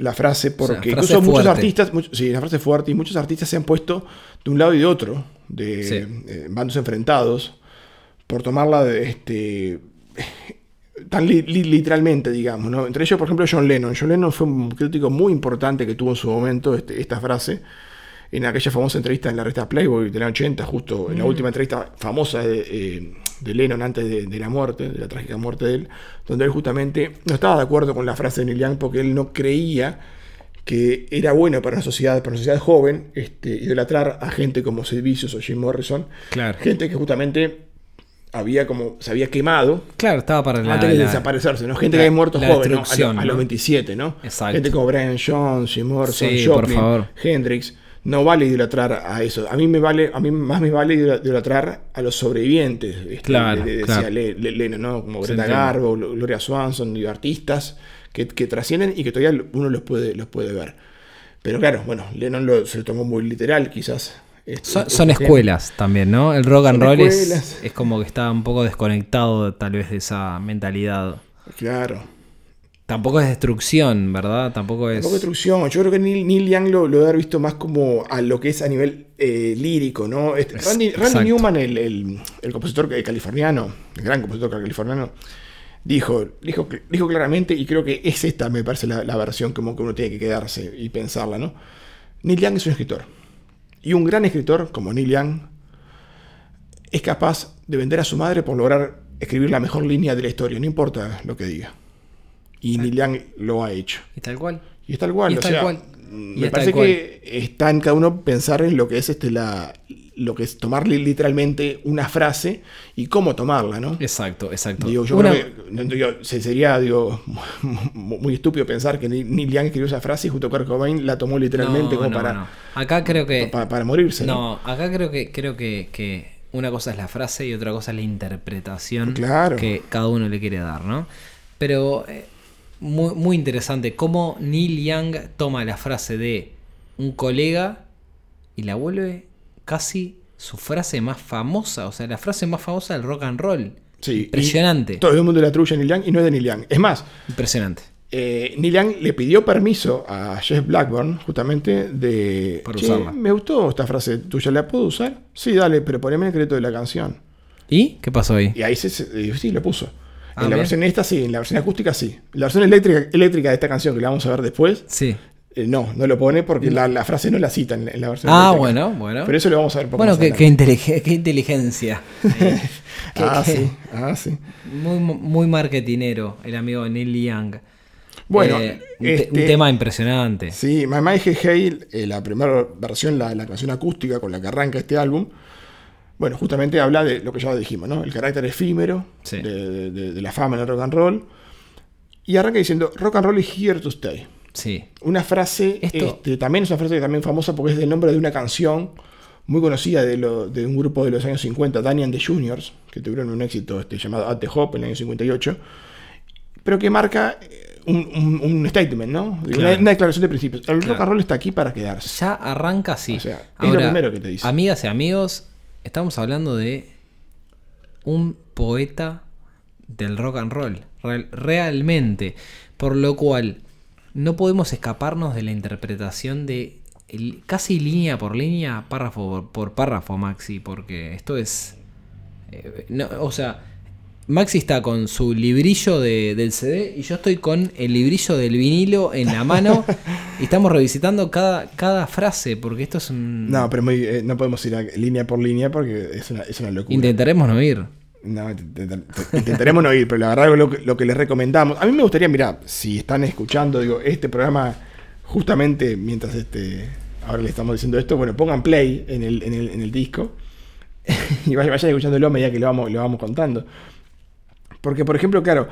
la frase porque frase incluso muchos artistas, muchos- sí, la frase fuerte y muchos artistas se han puesto de un lado y de otro, de Sí. eh, bandos enfrentados, por tomarla de este *laughs* tan li- li- literalmente, digamos, ¿no? Entre ellos, por ejemplo, John Lennon. John Lennon fue un crítico muy importante que tuvo en su momento este- esta frase en aquella famosa entrevista en la revista Playboy del año 80, justo en la última entrevista famosa de, eh, de Lennon antes de, de la muerte, de la trágica muerte de él, donde él justamente no estaba de acuerdo con la frase de Neil Young porque él no creía que era bueno para una sociedad, para una sociedad joven, este, idolatrar a gente como Sid Vicious o Jim Morrison, Claro. gente que justamente había como se había quemado Claro, estaba para la. antes de la- desaparecerse, ¿no? Gente la- que había muerto joven, ¿no? A, lo- los ¿no? 27, ¿no? Exacto. Gente como Brian Jones, Jim Morrison, Sí, Joplin. Hendrix. No vale idolatrar a eso. A mí me vale, a mí más me vale idolatrar a los sobrevivientes. este, Claro, claro. Le- ¿no? Como Greta. Garbo, Gloria Swanson, artistas que, que trascienden y que todavía uno los puede, los puede ver. Pero claro, bueno, Lennon lo- se lo tomó muy literal, quizás. este- Son, este son escuelas también, ¿no? El rock and roll es, es como que está un poco desconectado tal vez de esa mentalidad. Claro. Tampoco es destrucción, ¿verdad? Tampoco es... Tampoco destrucción. Yo creo que Neil, Neil Young lo, lo debe haber visto más como a lo que es a nivel eh, lírico, ¿no? Este, Es- Randy. Newman, el, el- el compositor californiano, el gran compositor californiano, dijo, dijo, dijo claramente, y creo que es esta, me parece, la, la versión como que uno tiene que quedarse y pensarla, ¿no? Neil Young es un escritor. Y un gran escritor, como Neil Young, es capaz de vender a su madre por lograr escribir la mejor línea de la historia, no importa lo que diga. Y Neil Young lo ha hecho. ¿Y tal cual? Y es tal cual, Y o tal sea, cual. Y me parece que está en cada uno pensar en lo que es este la lo que es tomar li- literalmente una frase y cómo tomarla, ¿no? Exacto, exacto. Digo, yo Una- creo que no, digo, se- sería digo, mu- muy estúpido pensar que Neil Neil Young escribió esa frase y justo Kurt Cobain la tomó literalmente No, como no, para, no. Acá creo que... para, para morirse, ¿no? No, acá creo que creo que, que una cosa es la frase y otra cosa es la interpretación Claro. que cada uno le quiere dar, ¿no? Pero eh, muy, muy interesante cómo Neil Young toma la frase de un colega y la vuelve casi su frase más famosa, o sea, la frase más famosa del rock and roll. Sí, Impresionante. Todo el mundo le atribuye a Neil Young y no es de Neil Young. Es más, Impresionante. eh, Neil Young le pidió permiso a Jeff Blackburn, justamente, de. "Che, usarla. Me gustó esta frase tuya, ¿la puedo usar? Sí, dale, pero poneme el crédito de la canción. ¿Y qué pasó ahí? Y ahí se, se- sí, lo puso. Ah, en la bien. versión esta sí, en la versión acústica sí. La versión eléctrica, eléctrica de esta canción que la vamos a ver después, Sí. eh, no, no lo pone porque la, la frase no la cita en, en la versión Ah, eléctrica. bueno, bueno. Pero eso lo vamos a ver poco Bueno, qué, qué inteligen- qué inteligencia. *laughs* Qué- Ah, sí, ah, sí. Muy, muy marketinero, el amigo Neil Young. Bueno, Eh, un, te- este- un tema impresionante. Sí, My My Hey Hey, eh, la primera versión, la, la canción acústica con la que arranca este álbum, bueno, justamente habla de lo que ya dijimos, ¿no? El carácter efímero Sí. de, de- de la fama en el rock and roll. Y arranca diciendo, rock and roll is here to stay. Sí. Una frase, Esto- este, también es una frase también famosa porque es del nombre de una canción muy conocida de, lo- de un grupo de los años 50, Danny and the Juniors, que tuvieron un éxito este, llamado At the Hop en el año 58, pero que marca eh, un, un- un statement, ¿no? Una, Claro. una declaración de principios. El rock and roll está aquí para quedarse. Ya arranca así. O sea, es lo primero que te dice. Amigas y amigos, estamos hablando de un poeta del rock and roll. Real- realmente. Por lo cual, no podemos escaparnos de la interpretación de casi línea por línea, párrafo por, por párrafo, Maxi, porque esto es. eh, no, o sea, Maxi está con su librillo de- del CD y yo estoy con el librillo del vinilo en la mano *laughs* y estamos revisitando cada, cada frase, porque esto es un. No, pero muy, eh, no podemos ir a- línea por línea porque es una, es una locura. Intentaremos no ir. No, int- int- intentaremos no ir, pero la verdad lo que, lo que les recomendamos. A mí me gustaría, mira, si están escuchando, digo, este programa, justamente mientras este. Ahora le estamos diciendo esto, bueno, pongan play en el, en el, en el disco. *laughs* y vayan, vayan escuchándolo a medida que lo vamos, lo vamos contando. Porque, por ejemplo, claro,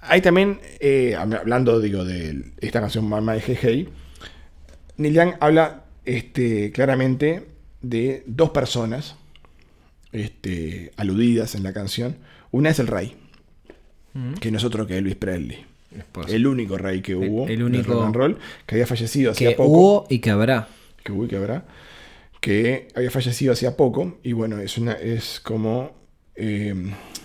hay también, eh, hab- hablando, digo, de esta canción Mamá de GG, Neil Young habla este, claramente de dos personas este, aludidas en la canción. Una es el rey, que no es otro que Elvis Presley. El único rey que hubo el único rock and roll, que había fallecido hacía Que poco. hubo y que habrá. Que hubo y que habrá. que había fallecido hacía poco. Y bueno, es, una, es como eh,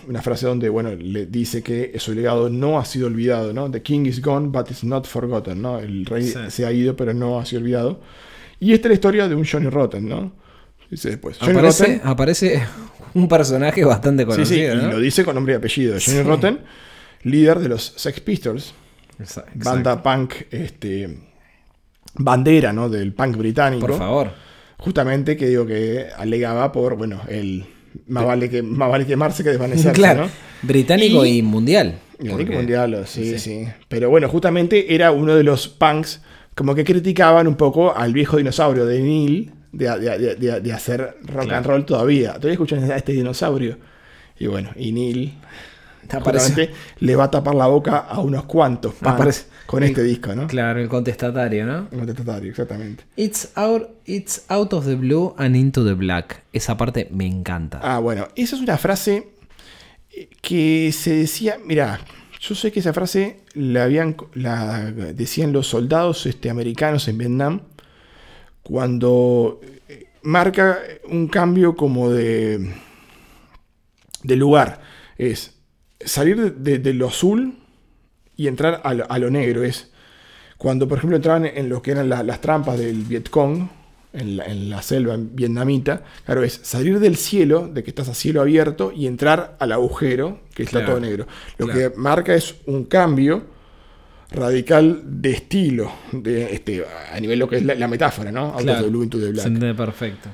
una frase donde, bueno, le dice que su legado no ha sido olvidado, ¿no? The king is gone, but it's not forgotten, ¿no? El rey Sí. se ha ido, pero no ha sido olvidado. Y esta es la historia de un Johnny Rotten, ¿no? Dice después. Johnny Aparece, Rotten, aparece *laughs* un personaje bastante conocido, sí, y ¿no? lo dice con nombre y apellido. Johnny Sí. Rotten, líder de los Sex Pistols, exacto. banda punk, este, bandera, ¿no? Del punk británico. Por favor. Justamente que digo que alegaba por, bueno, el más vale, que, más vale quemarse que desvanecerse, *laughs* claro. ¿no? Británico Y- y, mundial. Porque- mundial, sí, sí, sí. Pero bueno, justamente era uno de los punks como que criticaban un poco al viejo dinosaurio de Neil de, de- de- de- de hacer rock Claro. and roll todavía. Todavía escuchan a este dinosaurio. Y bueno, y Neil Aparece- le va a tapar la boca a unos cuantos Aparece- con este disco, ¿no? Claro, el contestatario, ¿no? Un contestatario, exactamente. It's out, it's out of the blue and into the black. Esa parte me encanta. Ah, bueno, esa es una frase que se decía, mira, yo sé que esa frase la habían la decían los soldados este, americanos en Vietnam cuando eh, marca un cambio como de de lugar, es salir de, lo azul y entrar a lo, a lo negro, es cuando por ejemplo entraban en lo que eran la- las trampas del Vietcong, en la, en la selva vietnamita, claro, es salir del cielo, de que estás a cielo abierto, y entrar al agujero, que está Claro, todo negro. Lo claro. que marca es un cambio radical de estilo, de, este, a nivel lo que es la, la metáfora, ¿no? Out of Claro, the blue into the Se black, entiende perfecto.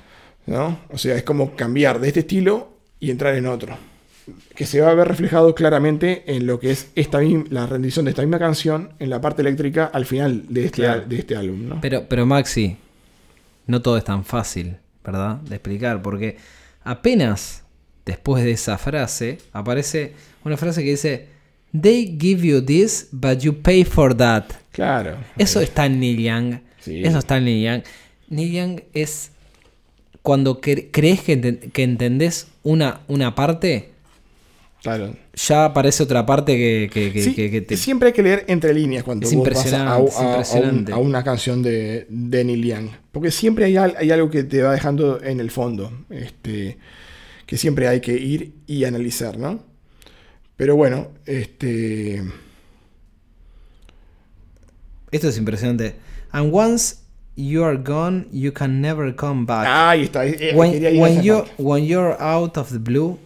¿no? O sea, es como cambiar de este estilo y entrar en otro. Que se va a ver reflejado claramente en lo que es esta la rendición de esta misma canción en la parte eléctrica al final de este, Claro. de este álbum, ¿no? Pero, pero Maxi, no todo es tan fácil, ¿verdad? De explicar, porque apenas después de esa frase aparece una frase que dice, They give you this, but you pay for that. Claro. Eso está en Neil Young. Sí. Eso está en Neil Young. Neil Young es cuando cre- crees que, que entendés una, una parte, Claro. ya aparece otra parte que, que- que- Sí, que- te... Siempre hay que leer entre líneas cuando Es vos vas a, es a- a un- a una canción de, de Neil Young. Porque siempre hay, hay algo que te va dejando en el fondo. Este, que siempre hay que ir y analizar, ¿no? Pero bueno, este. Esto es impresionante. And once you are gone, you can never come back. Ahí está. eh, eh, when, when you, when you're out of the blue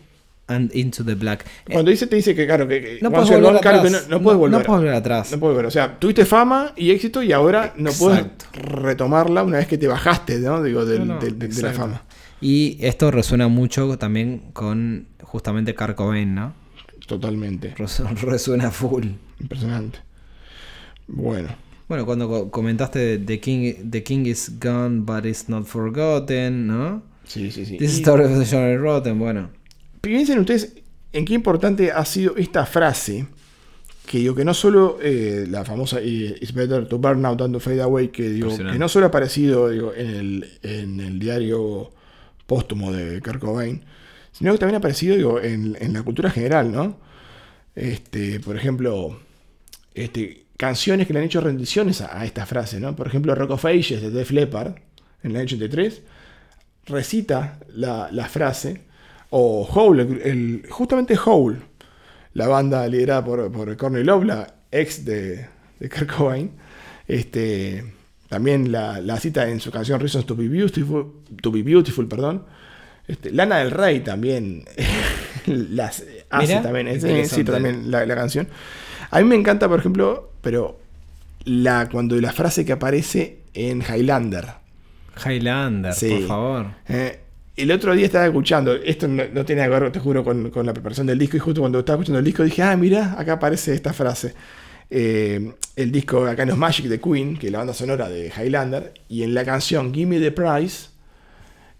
and into the black. Cuando dice, te dice que, claro, que, que no puedes volver claro, que no, no puedes volver. No puedes volver atrás. No puedes volver. O sea, tuviste fama y éxito y ahora no puedes retomarla una vez que te bajaste, ¿no? Digo, del- No, no, del- de, de la fama. Y esto resuena mucho también con justamente Kurt Cobain, ¿no? Totalmente. Resu- *laughs* Resuena full. Impresionante. Bueno. Bueno, cuando co- comentaste de The King, The King is gone, but it's not forgotten, ¿no? Sí, sí, sí. This Y- story of the Johnny Rotten, bueno. Piensen ustedes en qué importante ha sido esta frase. Que digo que no solo eh, la famosa eh, It's better to burn out than to fade away, que, digo, que no solo ha aparecido digo, en, el, en el diario póstumo de Kurt Cobain, sino que también ha aparecido digo, en, en la cultura general, ¿no? Este, por ejemplo, este, canciones que le han hecho rendiciones a, a esta frase, ¿no? Por ejemplo, Rock of Ages de Def Leppard, en el año 83, recita la, la frase, o Hole, el- el- justamente Hole, la banda liderada por, por Courtney Love, la ex de, de Kurt Cobain, este, también la, la cita en su canción Reasons to Be Beautiful, to be beautiful perdón. Este, Lana del Rey también *laughs* las hace Mira, también, es- cita también la, la canción. A mí me encanta, por ejemplo, pero la, cuando la frase que aparece en Highlander. Highlander, Sí. por favor. Eh, el otro día estaba escuchando, esto no, tiene que ver, te juro, con, con la preparación del disco, y justo cuando estaba escuchando el disco dije, ah, mira, acá aparece esta frase. Eh, el disco acá no es Magic de Queen, que es la banda sonora de Highlander, y en la canción Give Me the Prize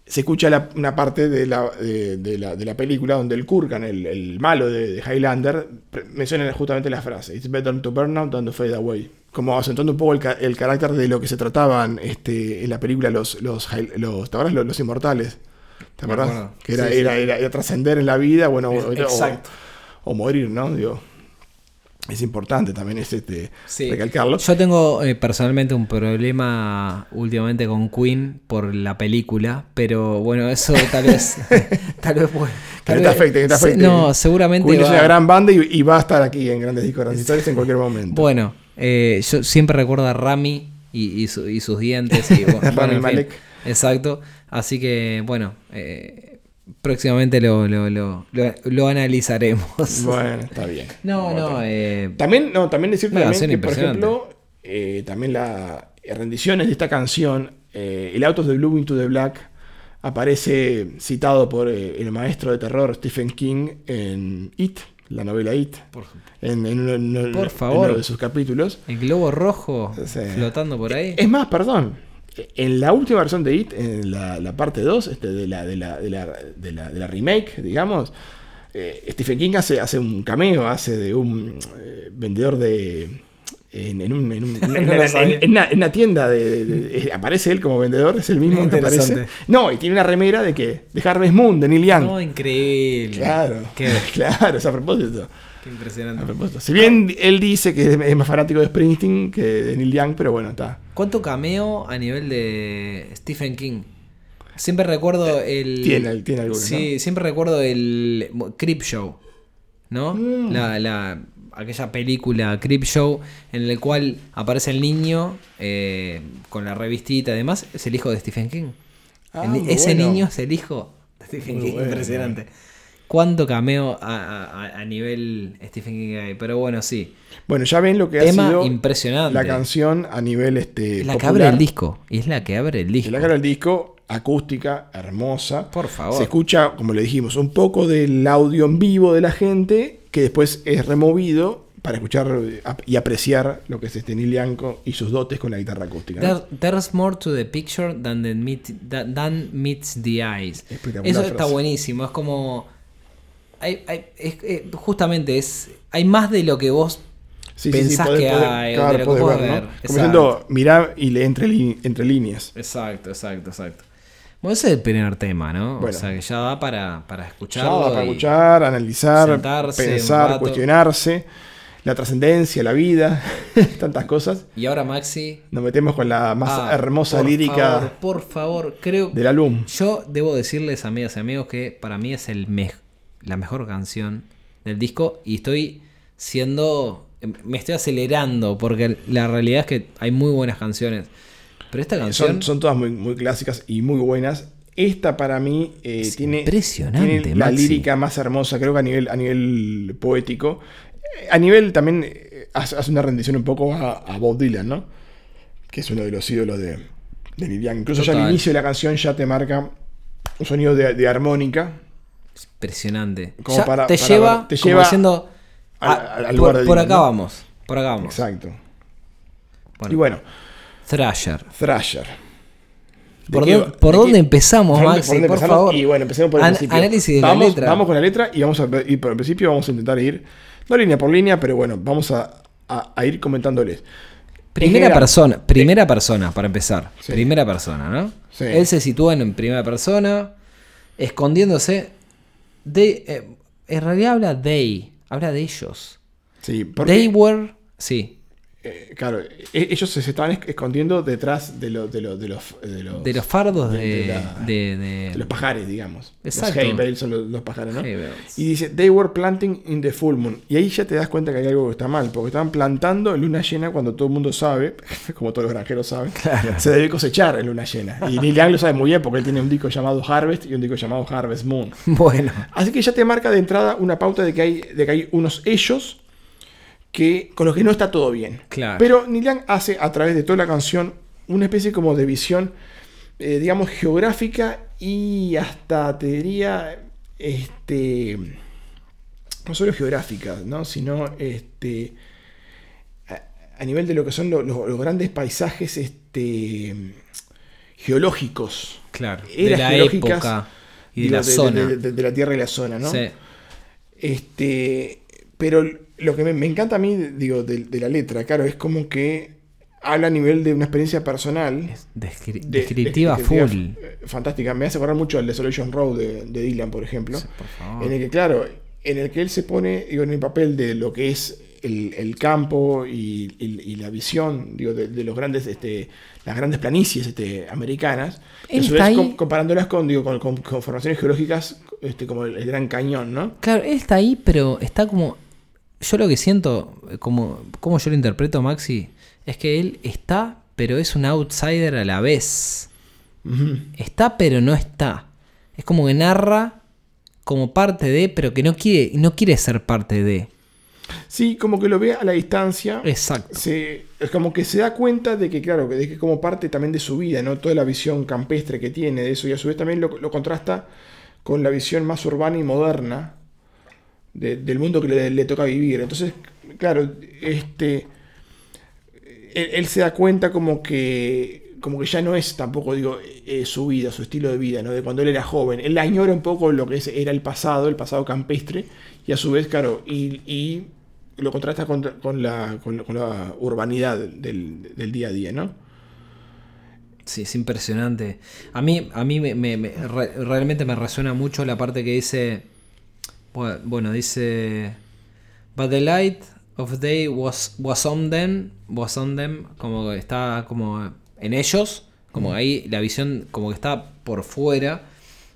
se escucha una parte de la, de, de la, de la película donde el Kurgan, el, el malo de, de Highlander, menciona justamente la frase, It's better to burn out than to fade away. Como acentuando un poco el, el carácter de lo que se trataban este, en la película los, los, los, los, los inmortales. ¿Te. Que era, Sí, sí. era, era- era trascender en la vida, bueno, o, o- Exacto. o morir, ¿no? Digo. Es importante también es este, Sí. recalcarlo. Yo tengo eh, personalmente un problema últimamente con Queen por la película, pero bueno, eso tal vez. *laughs* tal vez bueno, Que no te afecte, que no te afecte. No, seguramente. Queen es va- una gran banda y, y va a estar aquí en Grandes Discos Grandes Historias en cualquier momento. Bueno, eh, yo siempre recuerdo a Rami y, y su- y sus dientes. Y, *laughs* bueno, Rami en fin. Malek. Exacto. Así que, bueno, eh, próximamente lo, lo, lo, lo- analizaremos. *laughs* Bueno, está bien. No, no, eh, También, no, también decirte Una también que, por ejemplo, eh, también las rendiciones de esta canción, eh, El Out of the Blue into the Black, aparece citado por eh, el maestro de terror Stephen King en It, la novela It, en, en uno, en uno- Por en favor. uno de sus capítulos. el globo rojo Sí. flotando por ahí. Es más, perdón. En la última versión de It, en la, la parte 2, este, de, la, de, la, de, la, de, la, de la remake, digamos, eh, Stephen King hace, hace un cameo, hace de un eh, vendedor de. En, en un- en un- *laughs* una, en una tienda de, de- de- aparece él como vendedor, es el mismo que aparece. No, y tiene una remera de que de Harvest Moon, de Neil Young. No, increíble. claro, Qué, *laughs* claro, es a propósito. Impresionante. propósito. Si bien él dice que es más fanático de Springsteen que de Neil Young, pero bueno, está. ¿Cuánto cameo a nivel de Stephen King? Siempre recuerdo el. Tiene- tiene algunos, Sí, siempre recuerdo el Creep Show. ¿No? Mm. La, la- aquella película Creep Show en el cual aparece el niño eh, con la revistita y demás. Es el hijo de Stephen King. Ah, El- ese bueno. niño es el hijo de Stephen Muy King. bueno. Impresionante. ¿Cuánto cameo a, a- a nivel Stephen King hay? Pero bueno, sí. Bueno, ya ven lo que Tema ha sido impresionante. la canción a nivel este, Es la que abre el disco. Y es la que abre el disco. Es la que abre el disco, acústica, hermosa. Por favor. Se escucha, como le dijimos, un poco del audio en vivo de la gente que después es removido para escuchar eh, y apreciar lo que es este Neil Young y sus dotes con la guitarra acústica. ¿no? There- there's more to the picture than, the meet, tha- than meets the eyes. Espectacular Eso está frase. buenísimo. Es como. Hay- hay- es- eh, justamente es. Hay más de lo que vos Sí, sí, sí, pensás que podés- hay, claro, de lo que ver, ¿no? ver. Como Exacto. diciendo, mirá y lee entre, li- entre líneas. Exacto, exacto, exacto. Bueno, ese es el primer tema, ¿no? Bueno. o sea, que ya da para, para Ya, escucharlo. para escuchar, analizar, sentarse pensar, cuestionarse, la trascendencia, la vida, *laughs* tantas cosas. Y ahora, Maxi. Nos metemos con la más ah, hermosa por lírica favor, por favor, creo del álbum. Yo debo decirles, amigas y amigos, que para mí es el mej- la mejor canción del disco y estoy siendo. Me estoy acelerando porque la realidad es que hay muy buenas canciones. Pero esta canción. Son, son todas muy, muy clásicas y muy buenas. Esta para mí eh, Es tiene, impresionante, tiene la Maxi. lírica más hermosa, creo que a nivel, a nivel poético. Eh, A nivel también eh, hace una rendición un poco a, a Bob Dylan, ¿no? Que es uno de los ídolos de, de Young. Incluso ya al inicio de la canción ya te marca un sonido de, de armónica. Impresionante. Como Ya para- te para lleva, ver, te como lleva diciendo. al- ah, al- al por, lugar acá ¿no? vamos. Por acá vamos. Exacto. Bueno, Y bueno, Thrasher. Thrasher. ¿De ¿Por, qué dó- va- por de dónde qué- empezamos, ¿Por dónde- Maxi? por dónde Por, empezamos? favor. Y bueno, empecemos por el An- principio. Análisis de vamos, la letra. Vamos con la letra y vamos a ir por el principio. Vamos a intentar ir, no línea por línea, pero bueno, vamos a, a- a ir comentándoles. Primera general, persona, primera persona, para empezar. Sí. Primera persona, ¿no? Sí. Él se sitúa en primera persona, escondiéndose de. eh, en realidad habla they, habla de ellos. Sí, porque, They were. Sí, eh, claro, e- ellos se estaban esc- escondiendo detrás de, lo- de, lo- de los, de los, de los fardos de. la- los pajares, digamos. Exacto. Los hay son los, los pajares, ¿no? Y dice, they were planting in the full moon. Y ahí ya te das cuenta que hay algo que está mal, porque estaban plantando en luna llena cuando todo el mundo sabe, *laughs* como todos los granjeros saben, se debe cosechar en luna llena. Y Neil Young lo sabe muy bien porque él tiene un disco llamado Harvest y un disco llamado Harvest Moon. *laughs* Bueno, Así que ya te marca de entrada una pauta de que hay, de que hay unos ellos que, con los que no está todo bien. Claro. Pero Neil Young hace a través de toda la canción una especie como de visión, eh, digamos, geográfica y hasta te diría, este, no solo geográfica, ¿no? sino este, a, a nivel de lo que son lo- lo- los grandes paisajes este, geológicos. claro. De la época y de digo, la zona. de- de- de la tierra y la zona, ¿no? Sí. Este, pero lo que me, me encanta a mí, digo, de, de la letra, claro, es como que habla a nivel de una experiencia personal. Descri- de- descriptiva de- full. eh, Fantástica. Me hace acordar mucho al Desolation Road de, de Dylan, por ejemplo. Por favor. En el que, claro, en el que él se pone digo, en el papel de lo que es el, el campo y, y- y la visión digo, de, de los grandes, este, las grandes planicies este, americanas, y a Él su está vez com- comparándolas con, digo, con, con- con formaciones geológicas este, como el, el Gran Cañón, ¿no? Claro, él está ahí, pero está como. Yo lo que siento, eh, como, como yo lo interpreto, Maxi, es que él está, pero es un outsider a la vez. Está, pero no está. Es como que narra como parte de, pero que no quiere, no quiere ser parte de. Sí, como que lo ve a la distancia. Exacto. se, es como que se da cuenta de que, claro, que de que como parte también de su vida, ¿no? Toda la visión campestre que tiene de eso y a su vez también lo, lo contrasta con la visión más urbana y moderna de- del mundo que le, toca vivir. Entonces, claro, este, él, él se da cuenta como que, como que ya no es tampoco, digo, eh, su vida, su estilo de vida, ¿no? De cuando él era joven. Él añora un poco lo que era el pasado, el pasado campestre, y a su vez, claro, y, y lo contrasta con, con la, con, urbanidad del, del día a día, ¿no? Sí, es impresionante. A mí, a mí me, me- me- re- realmente me resuena mucho la parte que dice. Bu- Bueno, dice. But the light of day was, was on them. Was on them. Como que está como en ellos. Como ahí la visión como que está por fuera.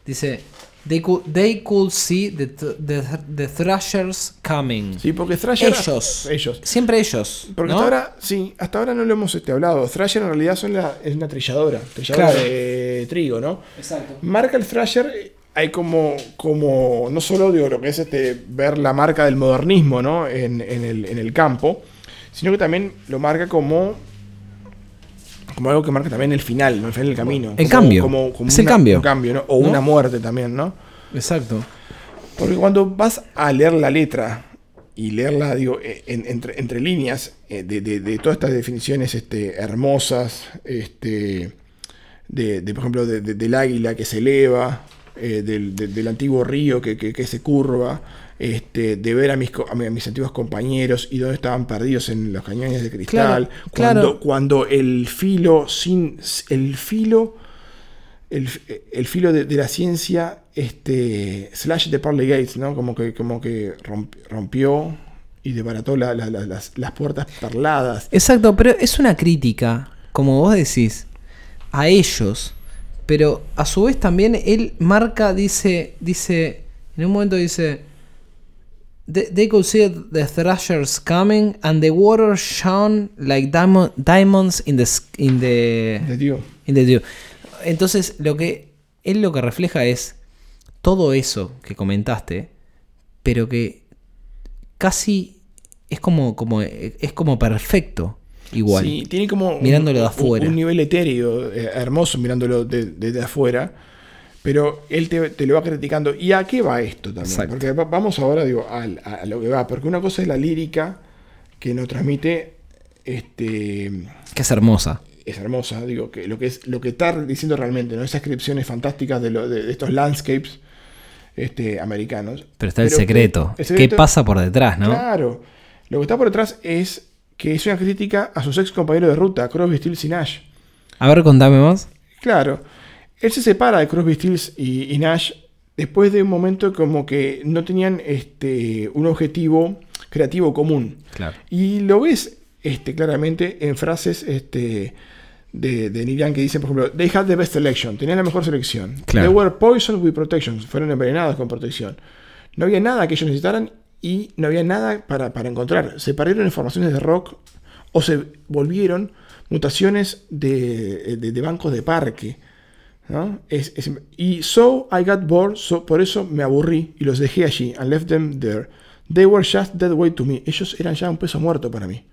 Dice. They could, they could see the, th- the, the thrashers coming. Sí, porque Thrasher... ellos. Ellos. Siempre ellos. Porque ¿no? hasta ahora, sí, hasta ahora no lo hemos este, hablado. Thrasher en realidad son la- es una trilladora, trilladora Claro. de trigo, ¿no? Exacto. Marca el Thrasher, eh, hay como, como no solo digo, lo que es este, ver la marca del modernismo ¿no? en, en el, en el campo, sino que también lo marca como, como algo que marca también el final, ¿no? el final del camino. El Como- cambio. Como, como Es el una- cambio. Un cambio, ¿no? O ¿No? una muerte también, ¿no? Exacto. Porque cuando vas a leer la letra y leerla, digo, en- entre, entre líneas eh, de, de- de todas estas definiciones este, hermosas, este, de, de, por ejemplo, de- de- del águila que se eleva, eh, del, de- del antiguo río que, que- que se curva, este, de ver a mis, a mi- a mis antiguos compañeros y dónde estaban perdidos en los cañones de cristal, Claro, cuando, claro. cuando el filo sin el filo el, el filo de, de la ciencia este slash de Parley Gates no como que como que romp- rompió y desbarató la- la- la- las, las puertas perladas Exacto, pero es una crítica, como vos decís, a ellos. Pero a su vez también él marca, dice, dice, en un momento dice, They, could see the thrashers coming and the water shone like diamond, diamonds in the, in the, in the dew. Entonces, lo que él lo que refleja es todo eso que comentaste, pero que casi es como, como es como perfecto igual. Sí, tiene como un- Mirándolo de un- afuera. Un, nivel etéreo, eh, hermoso mirándolo de- desde afuera. Pero él te, te lo va criticando. ¿Y a qué va esto también? Exacto. Porque va- vamos ahora digo, a, a lo que va. Porque una cosa es la lírica que nos transmite. Este, Que es hermosa. es hermosa, digo, que lo que es lo que está diciendo realmente, ¿no? Esas descripciones fantásticas de, lo- de- de estos landscapes este, americanos. Pero está el secreto. el secreto- ¿Qué pasa por detrás, no? Claro. Lo que está por detrás es que es una crítica a sus ex compañeros de ruta, Crosby, Stills y Nash. A ver, contame más. Claro. Él se separa de Crosby, Stills y, y Nash después de un momento como que no tenían este, un objetivo creativo común. Claro. Y lo ves este, claramente en frases este, de, de Young que dicen, por ejemplo, They had the best selection, tenían la mejor selección. Claro. They were poisoned with protection, fueron envenenados con protección. No había nada que ellos necesitaran y no había nada para, para encontrar. Se perdieron en formaciones de rock o se volvieron mutaciones de, de- de bancos de parque. ¿no? Es- es- y so I got bored, so- por eso me aburrí y los dejé allí and left them there. They were just dead weight to me. Ellos eran ya un peso muerto para mí.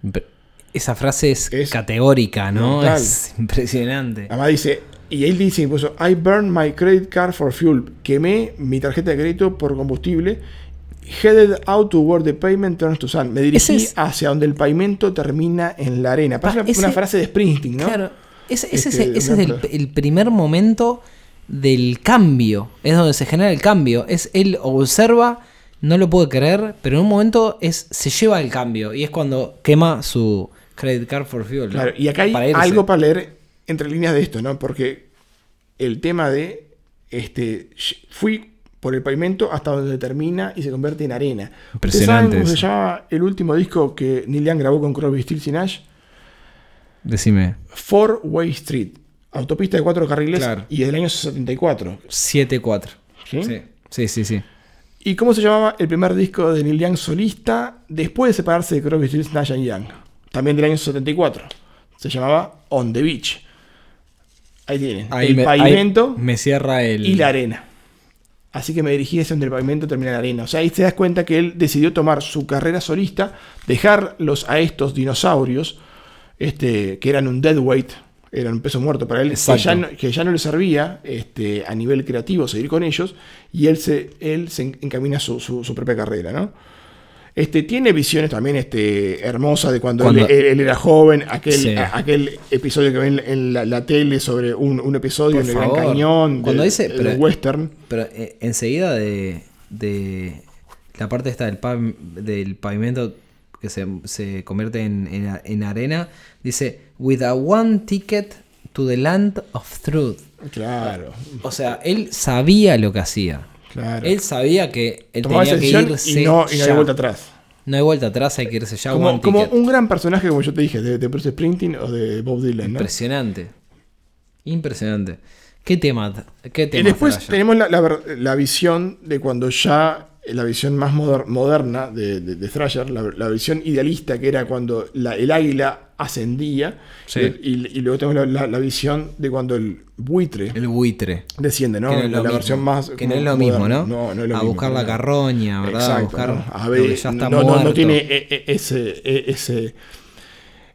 Esa frase es, Es categórica, ¿no? brutal. Es impresionante. Además dice, y él dice incluso, I burned my credit card for fuel. Quemé mi tarjeta de crédito por combustible. Headed out to where the pavement turns to sand. Me dirigí es- hacia donde el pavimento termina en la arena. Parece Pa, una, ese- una frase de Springsteen, ¿no? Claro. Ese, Este, es, ese una es el, primer momento del cambio. Es donde se genera el cambio. Es él observa, no lo puede creer, pero en un momento es, se lleva el cambio. Y es cuando quema su credit card for fuel. Claro, y acá hay Para algo para leer entre líneas de esto, ¿no? Porque el tema de, este, fui por el pavimento hasta donde termina y se convierte en arena. ¿Ustedes Impresionante saben cómo se llama el último disco que Neil Young grabó con Crosby, Stills y Nash? Decime. Four Way Street, autopista de cuatro carriles Claro. y del año 74. 7-4. ¿sí? Sí, sí, sí. sí. ¿Y cómo se llamaba el primer disco de Neil Young solista después de separarse de Crosby, Stills, Nash and Young? También del año 74. Se llamaba On the Beach. Ahí tienen. Ahí el me, pavimento ahí me cierra el. y la arena. Así que me dirigí hacia donde el pavimento termina la arena. O sea, ahí te das cuenta que él decidió tomar su carrera solista, dejarlos a estos dinosaurios, este, que eran un dead weight, eran un peso muerto para él, que ya, no, que ya no le servía este, a nivel creativo seguir con ellos, y él se, él se encamina su, su- su propia carrera, ¿no? Este, tiene visiones también este, hermosas de cuando, Cuando- él, él- él era joven, aquel, Sí. a- aquel episodio que ven en la, la tele sobre un, un episodio en el Gran. Cañón, Cuando de- dice- pero- western. Pero eh, enseguida de, de la parte esta del, pav- del pavimento que se, se convierte en, en- en arena, dice, with a one ticket to the land of truth. Claro, O sea, él sabía lo que hacía. Claro. Él sabía que él Tomaba tenía que irse y no, y no hay ya. vuelta atrás. No hay vuelta atrás, hay que irse ya. Como, como un gran personaje, como yo te dije, de, de Bruce Springsteen o de Bob Dylan. ¿no? Impresionante. Impresionante. ¿Qué tema? ¿Qué Y después tenemos la, la ver- la visión de cuando ya, la visión más moder- moderna de, de, de Thrasher, la, la visión idealista que era cuando la- el águila ascendía, Sí. y, y luego tenemos la, visión de cuando el buitre El buitre. desciende, ¿no? No la mismo. versión más. Que no es lo mismo. ¿no? No, no es lo a mismo, buscar la carroña, ¿verdad? a buscar ¿no? A ver, que ya está no, tiene e- e- ese, e- ese,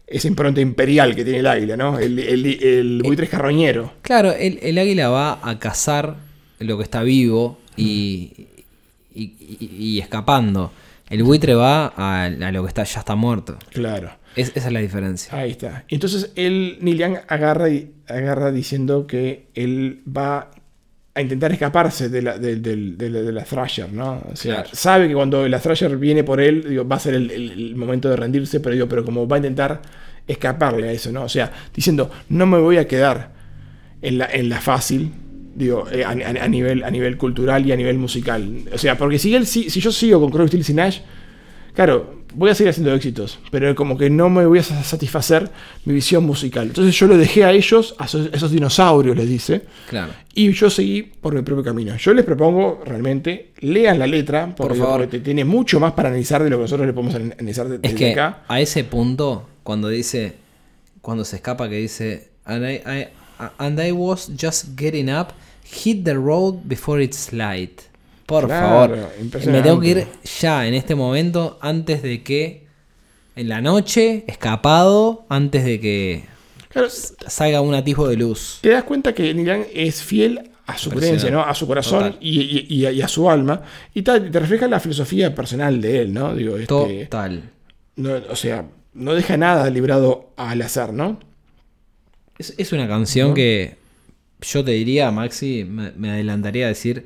esa impronta imperial que tiene el águila, ¿no? El, el, el buitre es carroñero. Claro, el, el águila va a cazar lo que está vivo y, y, y- y escapando. El buitre va a, a lo que está, ya está muerto. Claro. Es- esa es la diferencia. Ahí está. Entonces él, Neil Young agarra, y, agarra diciendo que él va a intentar escaparse de la, de, la- de la Thrasher, ¿no? O sea, Claro. sabe que cuando la Thrasher viene por él, digo, va a ser el, el- el momento de rendirse, pero, digo, pero como va a intentar escaparle a eso, ¿no? O sea, diciendo, no me voy a quedar en la, en la fácil, digo, eh, a, a- a nivel, a nivel cultural y a nivel musical. O sea, porque si, él, si, si yo sigo con Crosby, Stills y Nash, claro, voy a seguir haciendo éxitos, pero como que no me voy a sa- satisfacer mi visión musical. Entonces yo lo dejé a ellos, a esos, esos dinosaurios, les dice, Claro. y yo seguí por mi propio camino. Yo les propongo realmente, lean la letra, porque, favor. porque te- tiene mucho más para analizar de lo que nosotros le podemos an- analizar de- Es desde que acá. a ese punto, cuando dice, cuando se escapa, que dice, and I, I- and I was just getting up, hit the road before it's light. Por Claro, favor, me tengo que ir ya en este momento, antes de que, en la noche, escapado, antes de que Claro, salga un atisbo de luz. te das cuenta que Young es fiel a su creencia, ¿no? A su corazón y, a, y a su alma. Y tal, te refleja la filosofía personal de él, ¿no? Digo, este, Total. no, o sea, no deja nada librado al azar, ¿no? Es, es una canción ¿No? que yo te diría, Maxi, me, me adelantaría a decir,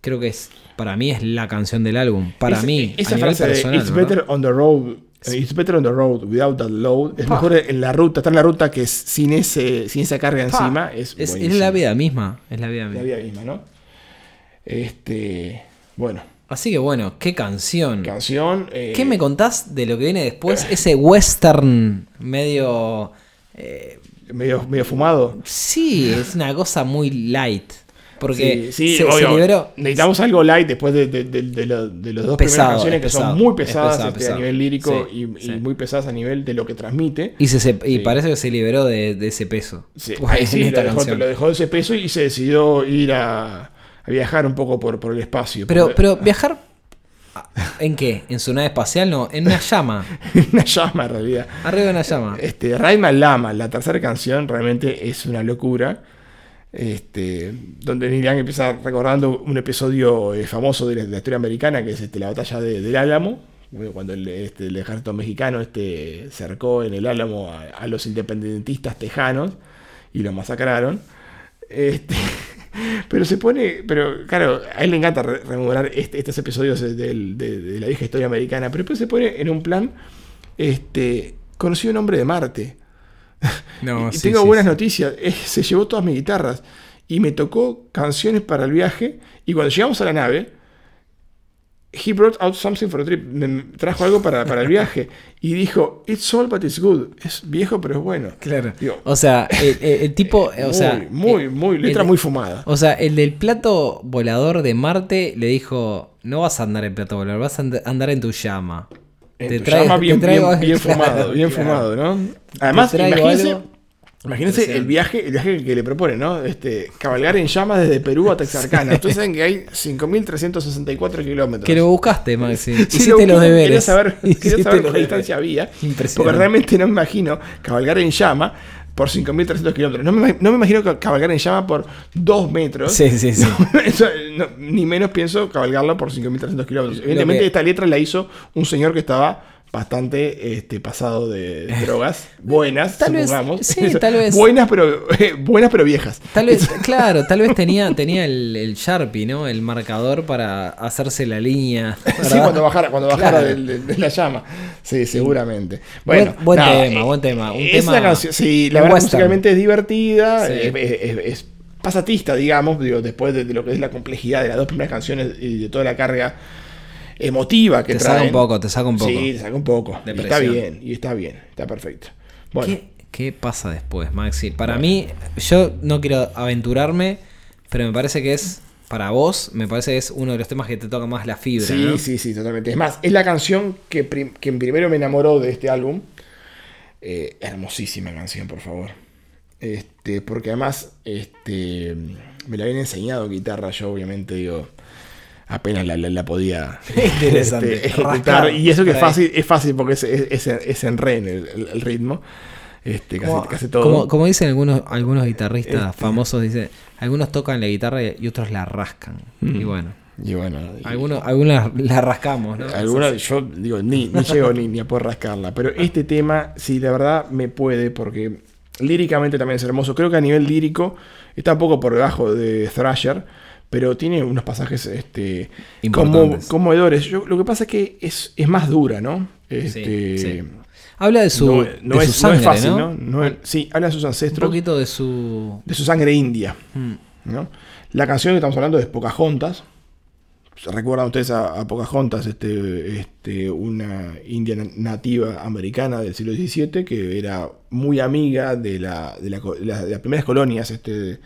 creo que es para mí es la canción del álbum. Para Es- mí, esa a nivel frase personal, de It's ¿verdad? better on the road. eh, It's better on the road without that load. Es Pa. mejor en la ruta, estar en la ruta que es sin ese, sin esa carga Pa, encima. Es, es, la vida misma, es la vida La misma. vida misma, ¿no? Este. Bueno, Así que bueno, qué canción. canción. eh, ¿Qué me contás de lo que viene después? Ese western medio... eh, medio, medio fumado. sí, es una cosa muy light. Porque Sí, sí, se, liberó... Necesitamos algo light después de, de, de- de lo- de los dos Pesado, primeras canciones es que son muy es pesadas pesado, este, a nivel lírico Sí, y, muy pesadas a nivel de lo que transmite. Y, se, y parece que se liberó de, ese peso. Sí, *laughs* ahí sí, lo dejó, lo dejó de ese peso y se decidió ir a, a viajar un poco por, por el espacio. Pero, Por- pero viajar. ¿En qué? ¿En su nave espacial? No, en una llama. *laughs* una llama en realidad. Arriba de una llama. Este, Raima Lama, la tercera canción, realmente es una locura. Este, donde Neil Young empieza recordando un episodio eh, famoso de la, de la historia americana, que es este, la batalla de- del Álamo, cuando el, este, el ejército mexicano este, cercó en el Álamo a, a los independentistas tejanos y los masacraron. Este, *laughs* pero se pone, pero claro, a él le encanta re- rememorar este- estos episodios de, del- de- de la vieja historia americana, pero después se pone en un plan, este, conocí un hombre de Marte. *laughs* No, y sí, tengo sí, buenas sí. noticias, se llevó todas mis guitarras. y me tocó canciones para el viaje. Y cuando llegamos a la nave, he brought out something for a trip. Me trajo algo para, para el viaje. Y dijo, it's all but it's good. Es viejo, pero es bueno. Claro. Digo, O sea, el, tipo, o sea, muy, muy, letra el- muy fumada. O sea, el del plato volador de Marte le dijo, no vas a andar en plato volador, vas a and- andar en tu llama. En tu llama bien, te traigo- bien, bien claro, fumado, bien *laughs* claro. fumado, ¿no? Además, Te imagínense, algo imagínense el viaje, el viaje que le propone, ¿no? Este, cabalgar en llamas desde Perú a *laughs* Texarkana. Ustedes saben que hay 5.364 kilómetros. Que lo buscaste, Maxi. *laughs* Sí, Hiciste lo los deberes. Quería saber, *laughs* quería saber deberes. distancia había. Impresionante. Porque realmente no me imagino cabalgar en llama por 5.300 kilómetros. No me, no me imagino ca- cabalgar en llama por 2 metros. Sí, sí, sí. Eso, no, ni menos pienso cabalgarlo por 5.300 kilómetros. Evidentemente que- esta letra la hizo un señor que estaba bastante este, pasado de *laughs* drogas. Buenas, Tal vez- supongamos. sí, tal vez. *laughs* Buenas pero, buenas pero viejas. Tal vez, *laughs* claro, tal vez tenía, tenía el, el Sharpie, ¿no? El marcador para hacerse la línea. Sí, ¿verdad? cuando bajara, cuando bajara Claro. de, la llama. Sí, seguramente. Bueno, Buen- tema, eh, buen tema. Un es tema una canción, sí, la verdad western. musicalmente es divertida, Sí. es, es- es- es pasatista, digamos, digo, después de, de lo que es la complejidad de las dos primeras canciones y de toda la carga emotiva que Te traen. saca un poco, te saca un poco. Sí, te saca un poco. Y está bien, y está bien, está perfecto. Bueno, ¿Qué, qué pasa después, Maxi? Para mí, yo no quiero aventurarme, pero me parece que es, para vos, me parece que es uno de los temas que te toca más la fibra. Sí, ¿no? sí, sí, totalmente. Es más, es la canción que, prim- que primero me enamoró de este álbum. Eh, hermosísima canción, por favor. Este, porque además, este, me la habían enseñado guitarra, yo obviamente digo, apenas la, la- la podía *laughs* Interesante. este, ejecutar. Rascar Y eso que es fácil, es fácil porque es, es, es, en re en el, el- el ritmo. Este, casi, Como, casi todo. como- como dicen algunos, algunos guitarristas Este. famosos, dice, algunos tocan la guitarra y otros la rascan. Mm. Y bueno, y bueno, y- algunos, algunos la rascamos, ¿no? Alguna, yo digo, ni, ni llego ni, ni a poder rascarla. Pero este tema, sí, la verdad me puede, porque líricamente también es hermoso. Creo que a nivel lírico está un poco por debajo de Thrasher, pero tiene unos pasajes este, como, conmovedores. Yo- lo que pasa es que es, es más dura, ¿no? Este, sí. Habla de su, no, de su no sangre, es fácil, ¿no? ¿no? No es- sí, habla de sus Un ancestros, poquito de su... de su sangre india. Mm. ¿no? La canción que estamos hablando es Pocahontas. ¿Se recuerdan ustedes a, a Pocahontas, este, este, una india na- nativa americana del siglo XVII que era muy amiga de, la, de, la co- de la- de las primeras colonias este,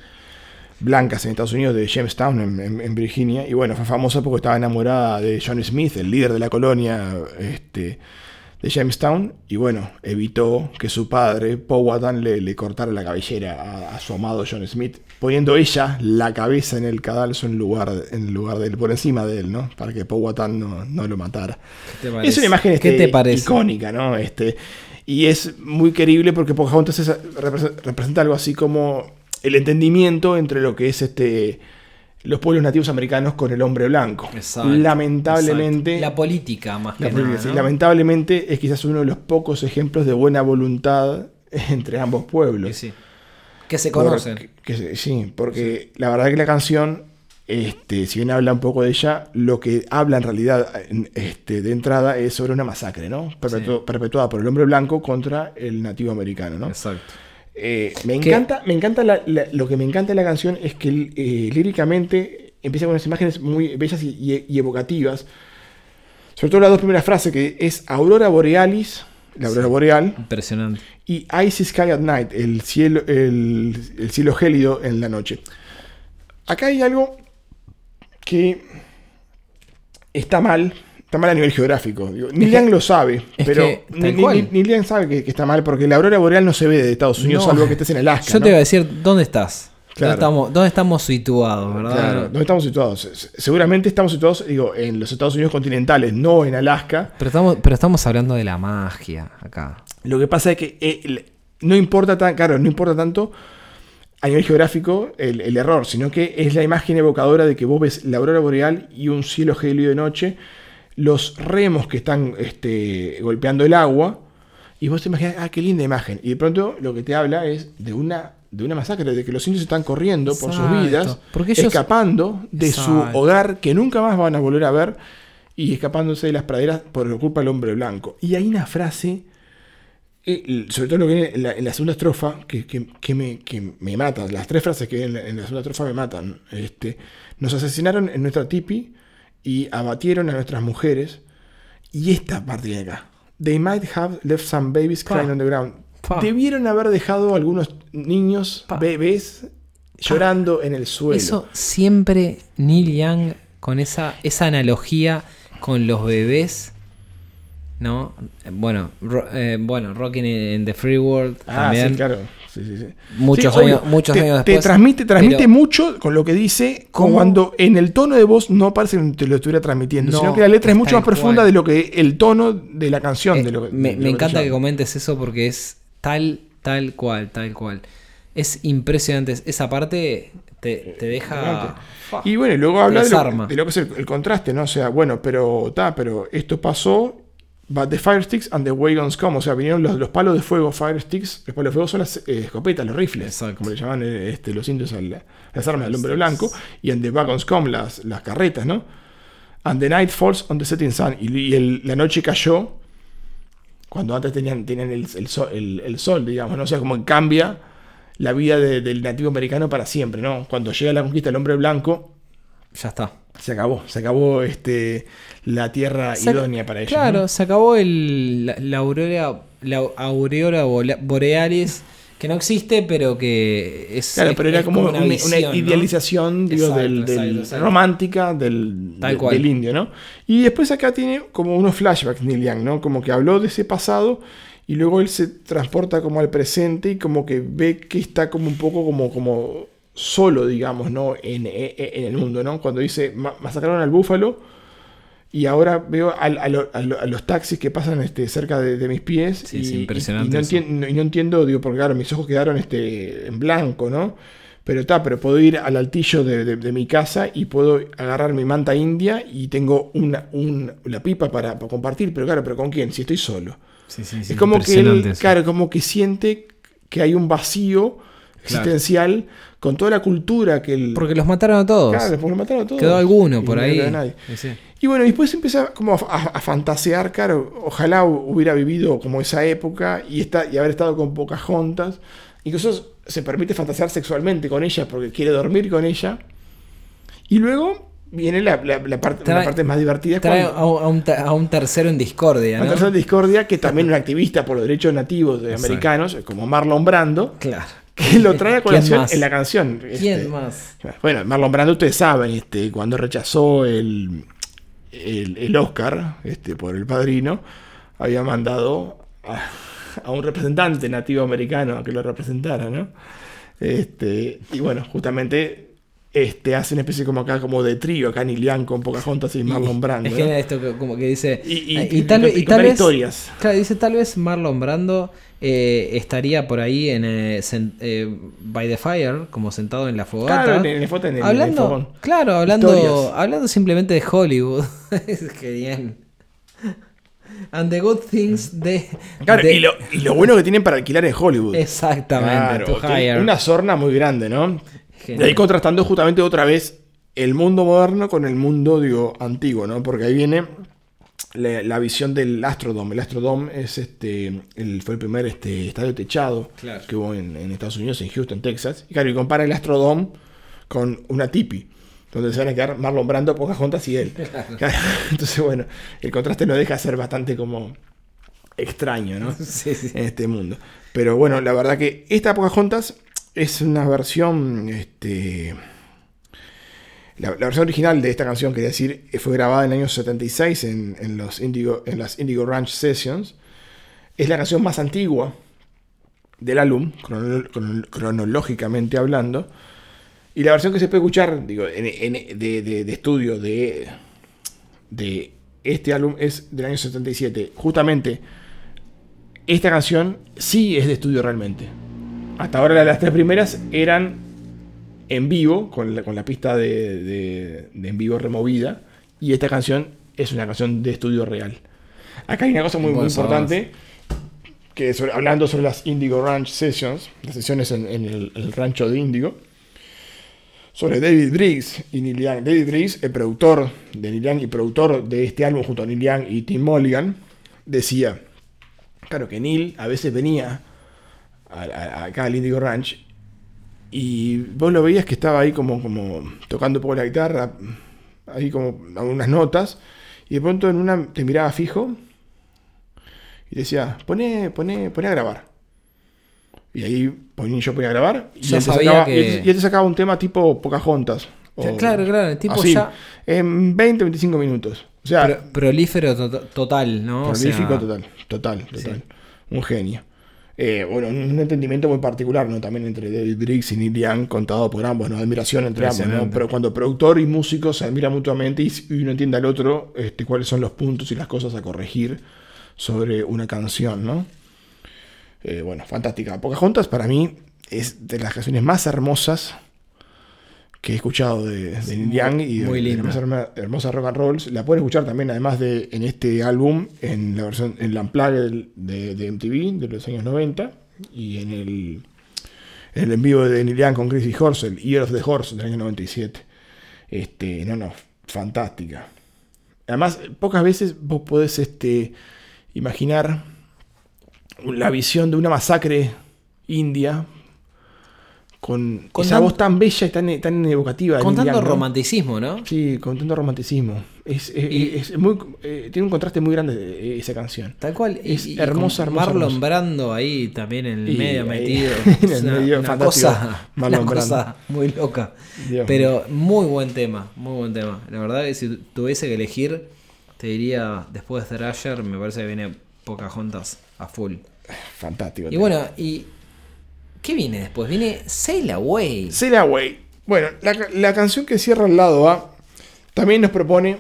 blancas en Estados Unidos, de Jamestown, en, en- en Virginia? Y bueno, fue famosa porque estaba enamorada de John Smith, el líder de la colonia este, de Jamestown, y bueno, evitó que su padre, Powhatan, le, le cortara la cabellera a, a su amado John Smith, poniendo ella la cabeza en el cadalso en lugar, en lugar de él, por encima de él, ¿no? Para que Powhatan no, no lo matara. ¿Qué te Es una imagen ¿Qué este, te parece? icónica, ¿no? Este, y es muy querible porque Pocahontas es- represe- representa algo así como el entendimiento entre lo que es este los pueblos nativos americanos con el hombre blanco. Exacto, Lamentablemente, exacto. La política, más la que política, nada, sí, ¿no? lamentablemente es quizás uno de los pocos ejemplos de buena voluntad *laughs* entre ambos pueblos. Sí, sí. Que se conocen. Porque- que sí, porque la verdad que la canción, este, si bien habla un poco de ella, lo que habla en realidad este, de entrada es sobre una masacre, ¿no? Perpetu- Perpetuada por el hombre blanco contra el nativo americano, ¿no? Exacto. Eh, me encanta, me encanta la- la- lo que me encanta de la canción es que eh, líricamente empieza con unas imágenes muy bellas y, y- y evocativas. Sobre todo las dos primeras frases, que es Aurora Borealis, la aurora boreal, Impresionante. y Icy Sky at Night, el cielo, el, el cielo gélido en la noche. Acá hay algo que está mal, está mal a nivel geográfico. Digo, Neil que- Young lo sabe, pero que. Neil Young sabe que, que está mal porque la aurora boreal no se ve de Estados Unidos, No. salvo que estés en Alaska. Yo ¿no? te iba a decir, ¿dónde estás? Claro. ¿Dónde, estamos, ¿Dónde estamos situados, verdad? Claro, ¿dónde estamos situados? Se- Seguramente estamos situados, digo, en los Estados Unidos continentales, no en Alaska. Pero estamos, pero estamos hablando de la magia acá. Lo que pasa es que eh, no importa tan, claro, no importa tanto a nivel geográfico el, el error, sino que es la imagen evocadora de que vos ves la aurora boreal y un cielo gélido de noche, los remos que están este, golpeando el agua, y vos te imaginas, ah, qué linda imagen. Y de pronto lo que te habla es de una, de una masacre, de que los indios están corriendo por sus vidas, Porque ellos- escapando de su hogar que nunca más van a volver a ver y escapándose de las praderas por culpa del hombre blanco. Y hay una frase eh, sobre todo lo que viene en la, en la segunda estrofa, que, que- que me, que me matan. Las tres frases que vienen en la, en la segunda estrofa me matan. Este, nos asesinaron en nuestra tipi y abatieron a nuestras mujeres. Y esta parte viene acá. They might have left some babies Pa. crying on the ground. Pa. Debieron haber dejado algunos niños, Pa. bebés, llorando en el suelo. Eso siempre Neil Young con esa, esa analogía con los bebés. ¿No? Bueno, ro- eh, bueno, Rocking in the Free World Ah, también. sí, claro. Sí, sí, sí. Muchos obvio. años- muchos te, años te después, transmite, transmite pero- mucho con lo que dice, ¿Cómo? cuando en el tono de voz no parece que te lo estuviera transmitiendo, No, sino que la letra es mucho más profunda cual. de lo que el tono de la canción. Eh, de lo me de me te encanta que comentes eso porque es tal, tal cual, tal cual. Es impresionante. Esa parte te, te deja. Y bueno, y luego habla de lo, desarma. de lo que es el, el contraste, ¿no? O sea, bueno, pero ta, pero esto pasó. But the fire sticks and the wagons come. O sea, vinieron los, los palos de fuego, fire sticks. Los palos de fuego son las eh, escopetas, los rifles, Exacto. como le llaman eh, este, los indios a la- las armas del hombre blanco. Y and the wagons come, las, las carretas, ¿no? And the night falls on the setting sun. Y, y el- la noche cayó cuando antes tenían, tenían el, el sol, el- el sol, digamos, ¿no? O sea, como cambia la vida de- del nativo americano para siempre, ¿no? Cuando llega la conquista del hombre blanco, Ya está. se acabó, se acabó este, la tierra Se- idónea para ellos. Claro, ¿no? se acabó el, la, la aureola, la aureola borealis, que no existe, pero que es. Claro, pero era como una, una visión, ¿no? idealización digo, Exacto, del, exacto, del- exacto. romántica del, Tal de- cual. del indio, ¿no? Y después acá tiene como unos flashbacks Neil Young, ¿no? Como que habló de ese pasado y luego él se transporta como al presente y como que ve que está como un poco como, como solo, digamos, ¿no? En, en- en el mundo, ¿no? Cuando dice, "Ma- masacraron al búfalo y ahora veo a, lo- a lo- a los taxis que pasan este, cerca de, de mis pies Sí, y, es impresionante y no, eso. entien- no- y no entiendo, digo, porque claro, mis ojos quedaron este, en blanco, ¿no? Pero está, pero puedo ir al altillo de, de- de mi casa y puedo agarrar mi manta india y tengo una, un- la pipa para, para compartir, pero claro, pero ¿con quién? Si estoy solo. Sí, sí, sí, es como que él, claro, como que siente que hay un vacío existencial con toda la cultura que él... Porque los mataron a todos. Claro, después lo mataron a todos. Quedó alguno Y por no ahí. quedó nadie. Sí. Y bueno, después empieza como a, a- a fantasear, claro, ojalá hubiera vivido como esa época y, está, y haber estado con Pocahontas. Incluso se permite fantasear sexualmente con ella porque quiere dormir con ella. Y luego viene la, la- la parte, la parte más divertida. Trae cuando- a, un- a un, te- a un tercero en discordia, discordia, que también es un activista por los derechos nativos de americanos, como Marlon Brando, Claro. Que lo trae a ¿Quién colación en la canción. ¿Quién Este, más? bueno, Marlon Brando, ustedes saben, este, cuando rechazó el, el, el Oscar este, por el padrino, había mandado a, a un representante nativo americano a que lo representara, ¿no? Este, y bueno, justamente este, hace una especie como acá, como de trío, acá Young con Pocahontas y Marlon Brando. Es ¿no? genial esto que, como que dice. Y- y- y tal, y tal contar vez. historias. Claro, dice tal vez Marlon Brando eh, estaría por ahí en eh, sen- eh, by the fire, como sentado en la fogata. Claro, en el, foto en el, en el hablando, claro, hablando, Historias. hablando simplemente de Hollywood. *laughs* es genial. And the good things de. Claro, de- y, lo, y lo bueno que tienen para alquilar en Hollywood. Exactamente, Claro, to tiene hire. una sorna muy grande, ¿no? Genial. Y ahí contrastando justamente otra vez el mundo moderno con el mundo, digo, antiguo, ¿no? Porque ahí viene la, la visión del Astrodome. El Astrodome es este, el, fue el primer este, estadio techado Claro. que hubo en, en Estados Unidos, en Houston, Texas. Y claro, y compara el Astrodome con una tipi, donde se van a quedar Marlon Brando, Pocahontas y él. *laughs* *laughs* Entonces, bueno, el contraste no deja de ser bastante como extraño, ¿no? *laughs* Sí, sí. en este mundo. Pero bueno, la verdad que esta Pocahontas es una versión, este... La, versión original de esta canción, quería decir, eh, fue grabada en el año 76 en, en los Indigo, en las Indigo Ranch Sessions. Es la canción más antigua del álbum, crono- crono- cronológicamente hablando. Y la versión que se puede escuchar, digo, de, de- de estudio de, de este álbum es del año 77. Justamente, esta canción sí es de estudio realmente. Hasta ahora las tres primeras eran en vivo, con la, con la pista de, de- de en vivo removida. Y esta canción es una canción de estudio real. Acá hay una cosa muy, importante, que sobre- hablando sobre las Indigo Ranch Sessions, las sesiones en, en el, el rancho de Indigo, sobre David Briggs y Neil Young. David Briggs, el productor de Neil Young y productor de este álbum junto a Neil Young y Tim Mulligan, decía, Claro que Neil a veces venía acá al Indigo Ranch y vos lo veías que estaba ahí como, como tocando un poco la guitarra, ahí como algunas notas, y de pronto en una te miraba fijo y decía, poné, poné, poné a grabar. Y ahí yo ponía a grabar y, él te sacaba, que- y él te- y él te sacaba un tema tipo Pocahontas. o- Claro, claro, el tipo así, ya- En 20, 25 minutos. O sea, Pro- prolífero to- total, ¿no? O sea, Prolífico total, total, total. Un genio. Eh, bueno, un entendimiento muy particular, ¿no? También entre David Briggs y Neil Young, contado por ambos, ¿no? Admiración entre ambos, ¿no? Pero cuando productor y músico se admiran mutuamente y, y uno entiende al otro este, cuáles son los puntos y las cosas a corregir sobre una canción, ¿no? Eh, bueno, fantástica. Pocahontas para mí es de las canciones más hermosas que he escuchado de, de Neil Young y de, de herma- hermosa rock and roll. La pueden escuchar también, además de en este álbum, en la versión, en la Unplugged de, de MTV de los años 90 y en el, en el en vivo de Neil Young con Chrissy Horse, el Year of the Horse del año 97. Este, no, no, fantástica. Además, pocas veces vos podés este, imaginar la visión de una masacre india con esa voz tan bella y tan, tan evocativa. Con tanto romanticismo, ¿no? Sí, con tanto romanticismo. Es, es- Y- es muy, eh, tiene un contraste muy grande esa canción. Tal cual. Es y, hermosa, hermosa, Marlon hermosa. Brando ahí también en el medio metido. *laughs* en el una, medio, una fantástico, cosa, *laughs* Marlon una cosa muy loca. Dios Pero muy buen tema, muy buen tema. La verdad que si tuviese que elegir, te diría, después de Thrasher, me parece que viene Pocahontas a full. Fantástico. Y bueno, ¿y qué viene después? Viene Sail Away. Sail Away. Bueno, la, ca- la canción que cierra el lado A también nos propone,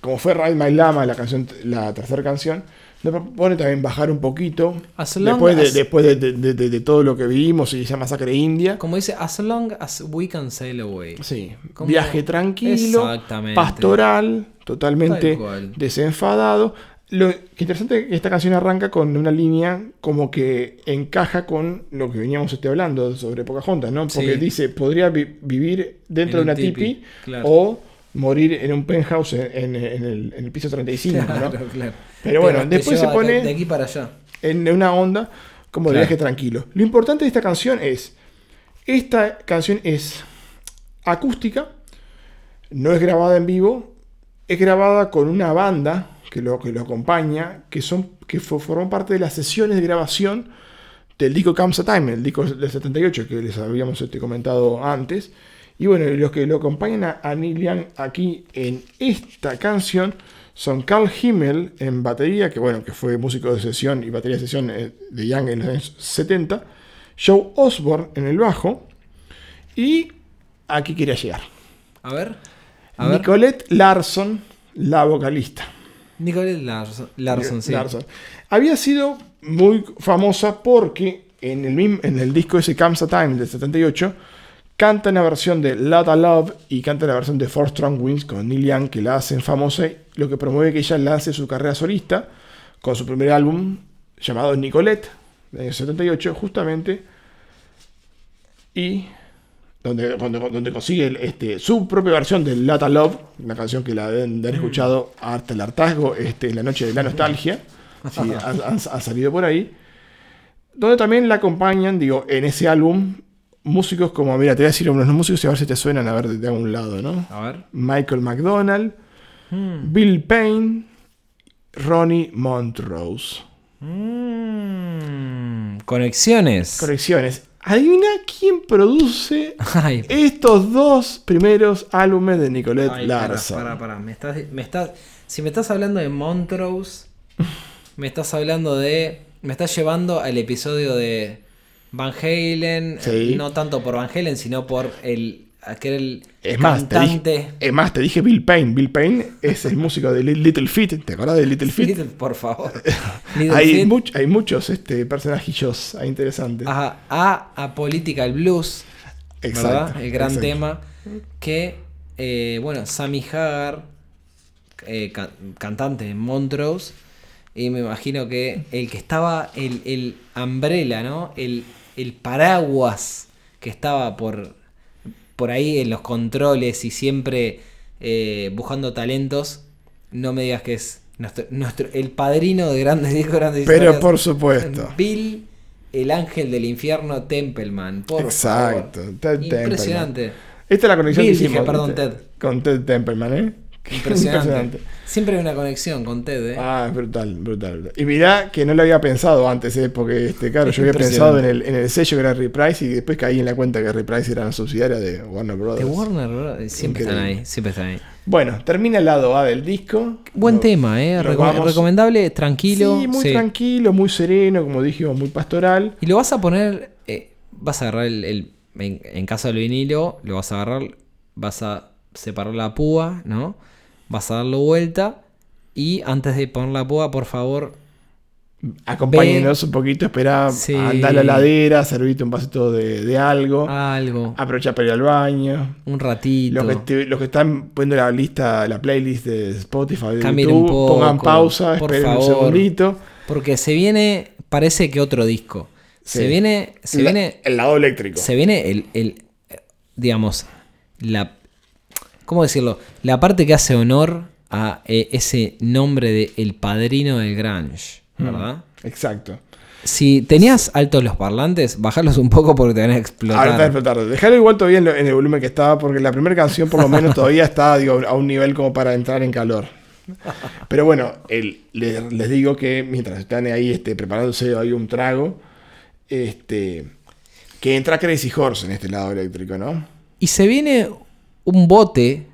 como fue Ride My Lama, la canción, la tercera canción, nos propone también bajar un poquito. Después, de, as- después de, de- de- de todo lo que vivimos y esa masacre india. Como dice, as long as we can sail away. Sí, Como- viaje tranquilo, pastoral, totalmente desenfadado. Lo que interesante es que esta canción arranca con una línea como que encaja con lo que veníamos este, hablando sobre Pocahontas, ¿no? Porque Sí. dice, podría vi- vivir dentro En de un una tipi, tipi, claro. o morir en un penthouse en, en- en el, piso 35, ¿no? Claro, claro. Pero bueno, te después se pone- De aquí para allá. en una onda como de viaje tranquilo. Lo importante de esta canción es, esta canción es acústica, no es grabada en vivo, es grabada con una banda que lo, que lo acompaña, que, son, que fo- formó parte de las sesiones de grabación del disco Comes a Time, el disco del 78 que les habíamos este, comentado antes. Y bueno, los que lo acompañan a, a Neil Young aquí en esta canción son Carl Himmel en batería, que bueno, que fue músico de sesión y batería de sesión eh, de Young en los años 70, Joe Osborne en el bajo, y aquí quería llegar. A ver. A ver. Nicolette Larson, la vocalista. Nicolette Larson, Larson, sí. Larson. Había sido muy famosa porque en el, mismo, en el disco ese Comes a Time del 78 canta una versión de Lotta Love y canta la versión de Four Strong Winds con Neil Young que la hacen famosa, lo que promueve que ella lance su carrera solista con su primer álbum llamado Nicolette del año 78 justamente y donde, donde, donde consigue este, su propia versión de Lotta Love, una canción que la deben de haber escuchado hasta el hartazgo este, en la noche de la nostalgia, *laughs* sí, ha, ha- ha salido por ahí, donde también la acompañan, digo, en ese álbum, músicos como, mira, te voy a decir unos músicos y a ver si te suenan a ver de algún lado, ¿no? A ver. Michael McDonald, Bill Payne, Ronnie Montrose. Mm, conexiones. Correcciones. Adivina quién produce *laughs* Ay, estos dos primeros álbumes de Nicolette ay, para, Larson. para, para. Me estás, me estás, si me estás hablando de Montrose, *laughs* me estás hablando de. Me estás llevando al episodio de Van Halen. Sí. No tanto por Van Halen, sino por el. Aquel Es más, te cantante. dije, es más, te dije Bill Payne. Bill Payne es el músico de Li- Little Feat. ¿Te acuerdas de Little Feat? Little, por favor. *laughs* Hay, much- hay muchos este, personajillos interesantes. a, a, a Political Blues, Exacto, ¿verdad? El gran exacto. tema que, eh, bueno, Sammy Hagar, eh, ca- cantante en Montrose, y me imagino que el que estaba, el, el umbrella, ¿no? El, el paraguas que estaba por, por ahí en los controles y siempre eh, buscando talentos, no me digas que es Nuestro, nuestro- el padrino de grandes *laughs* discos, grandes Pero historias. por supuesto. Bill, el ángel del infierno, Templeman. Por Exacto. favor. Ted Impresionante. Esta es la conexión Bill, que hicimos. dije, perdón, ¿viste? Ted. Con Ted Templeman, ¿eh? Impresionante. Siempre hay una conexión con Ted, ¿eh? Ah, es brutal, brutal, brutal. Y mirá que no lo había pensado antes, ¿eh? porque este, claro, Es yo había impresionante. pensado en el, en el sello que era Reprise y después caí en la cuenta que Reprise era una subsidiaria de Warner Brothers. de Warner, Bros. siempre están ahí, siempre están ahí. Bueno, termina el lado A del disco. Buen tema, ¿eh? Recom- Recomendable, tranquilo. Sí, muy sí. tranquilo, muy sereno, como dijimos, muy pastoral. Y lo vas a poner, eh, vas a agarrar el, el- en, en caso del vinilo, lo vas a agarrar, vas a separar la púa, ¿no? Vas a darlo vuelta y antes de poner la púa, por favor, Acompáñenos un poquito, espera, Sí. anda a la ladera, servirte un vasito de, de algo, algo, aprovecha para ir al baño. un ratito. Los que, te- los que están poniendo la lista, la playlist de Spotify, de YouTube, un poco, pongan pausa, por esperen un favor. segundito. Porque se viene, parece que otro disco. Se viene, se La- viene, el lado eléctrico. se viene el, el, digamos, la, ¿cómo decirlo? La parte que hace honor a eh, ese nombre de El Padrino del Grunge, ¿verdad? Exacto. Si tenías altos los parlantes, bajarlos un poco porque te van a explotar. Ahora está explotando. Dejarlo igual todavía en, el volumen que estaba, porque la primera canción por lo menos *laughs* todavía está digo, a un nivel como para entrar en calor. Pero bueno, el- les digo que mientras están ahí este, preparándose ahí un trago, este, que entra Crazy Horse en este lado eléctrico, ¿no? Y se viene un bote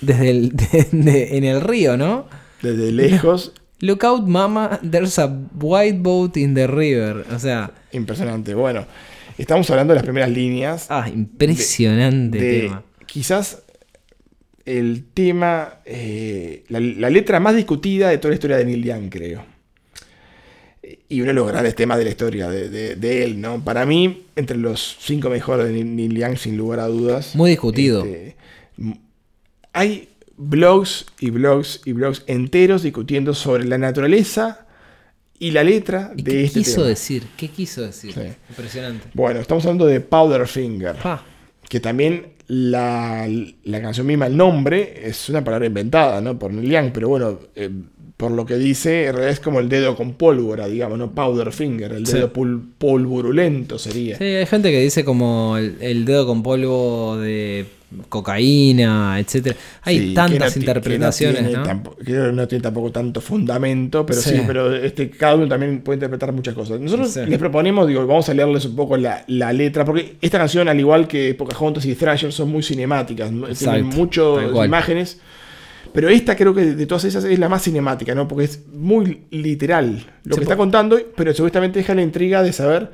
desde el, *laughs* de- de- en el río, ¿no? Desde lejos, Look out, mama, there's a white boat in the river. O sea, impresionante. Bueno, estamos hablando de las primeras líneas. ah, impresionante de tema. quizás el tema, eh, la, la letra más discutida de toda la historia de Neil Young, creo. Y uno de los grandes temas de la historia de, de- de él, ¿no? Para mí, entre los cinco mejores de Neil- Young, sin lugar a dudas. Muy discutido. Este, hay blogs y blogs y blogs enteros discutiendo sobre la naturaleza y la letra ¿Y de qué este quiso tema. decir? ¿Qué quiso decir? Sí. Impresionante. Bueno, estamos hablando de Powderfinger. Pa. que también la, la canción misma, el nombre, es una palabra inventada, ¿no? Por Neil Young, pero bueno, eh, por lo que dice, en realidad es como el dedo con pólvora, digamos, ¿no? Powder finger, el Sí. dedo polvorulento sería. Sí, hay gente que dice como el, el dedo con polvo de cocaína, etcétera. Hay Sí, que tantas no interpretaciones, que no, ¿no? tiene tampo- que no tiene tampoco tanto fundamento, pero sí, Sí. pero este, cada uno también puede interpretar muchas cosas. Nosotros Sí. les proponemos, digo, vamos a leerles un poco la, la letra, porque esta canción, al igual que Pocahontas y Thrasher, son muy cinemáticas, ¿no? tienen muchas cual. Pero esta creo que de todas esas es la más cinemática, ¿no? Porque es muy literal lo Se que está contando, pero supuestamente deja la intriga de saber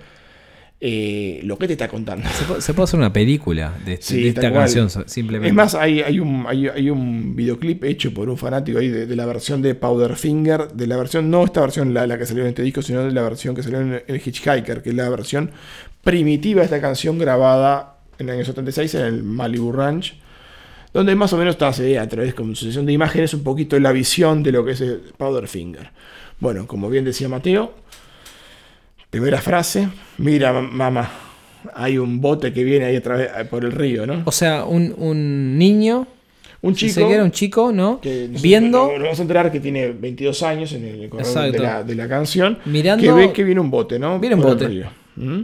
eh, lo que te está contando. Se puede, se puede hacer una película de, este- Sí, de esta canción simplemente. Es más, hay, hay, un, hay, hay un videoclip hecho por un fanático ahí de, de la versión de Powderfinger, de la versión, no esta versión la, la que salió en este disco, sino de la versión que salió en el Hitchhiker, que es la versión primitiva de esta canción grabada en el año 76 en el Malibu Ranch, donde más o menos está se ve a través como sucesión de imágenes un poquito la visión de lo que es el Powderfinger. Bueno, como bien decía Mateo, primera frase, mira ma- mamá, hay un bote que viene ahí a través, por el río, ¿no? O sea, un, un niño, Un chico un chico, ¿no? que Viendo, nos vamos a enterar que tiene 22 años en el correo de la, de la canción. Mirando- Que ve que viene un bote, ¿no? Viene un Por el bote. río. ¿Mm?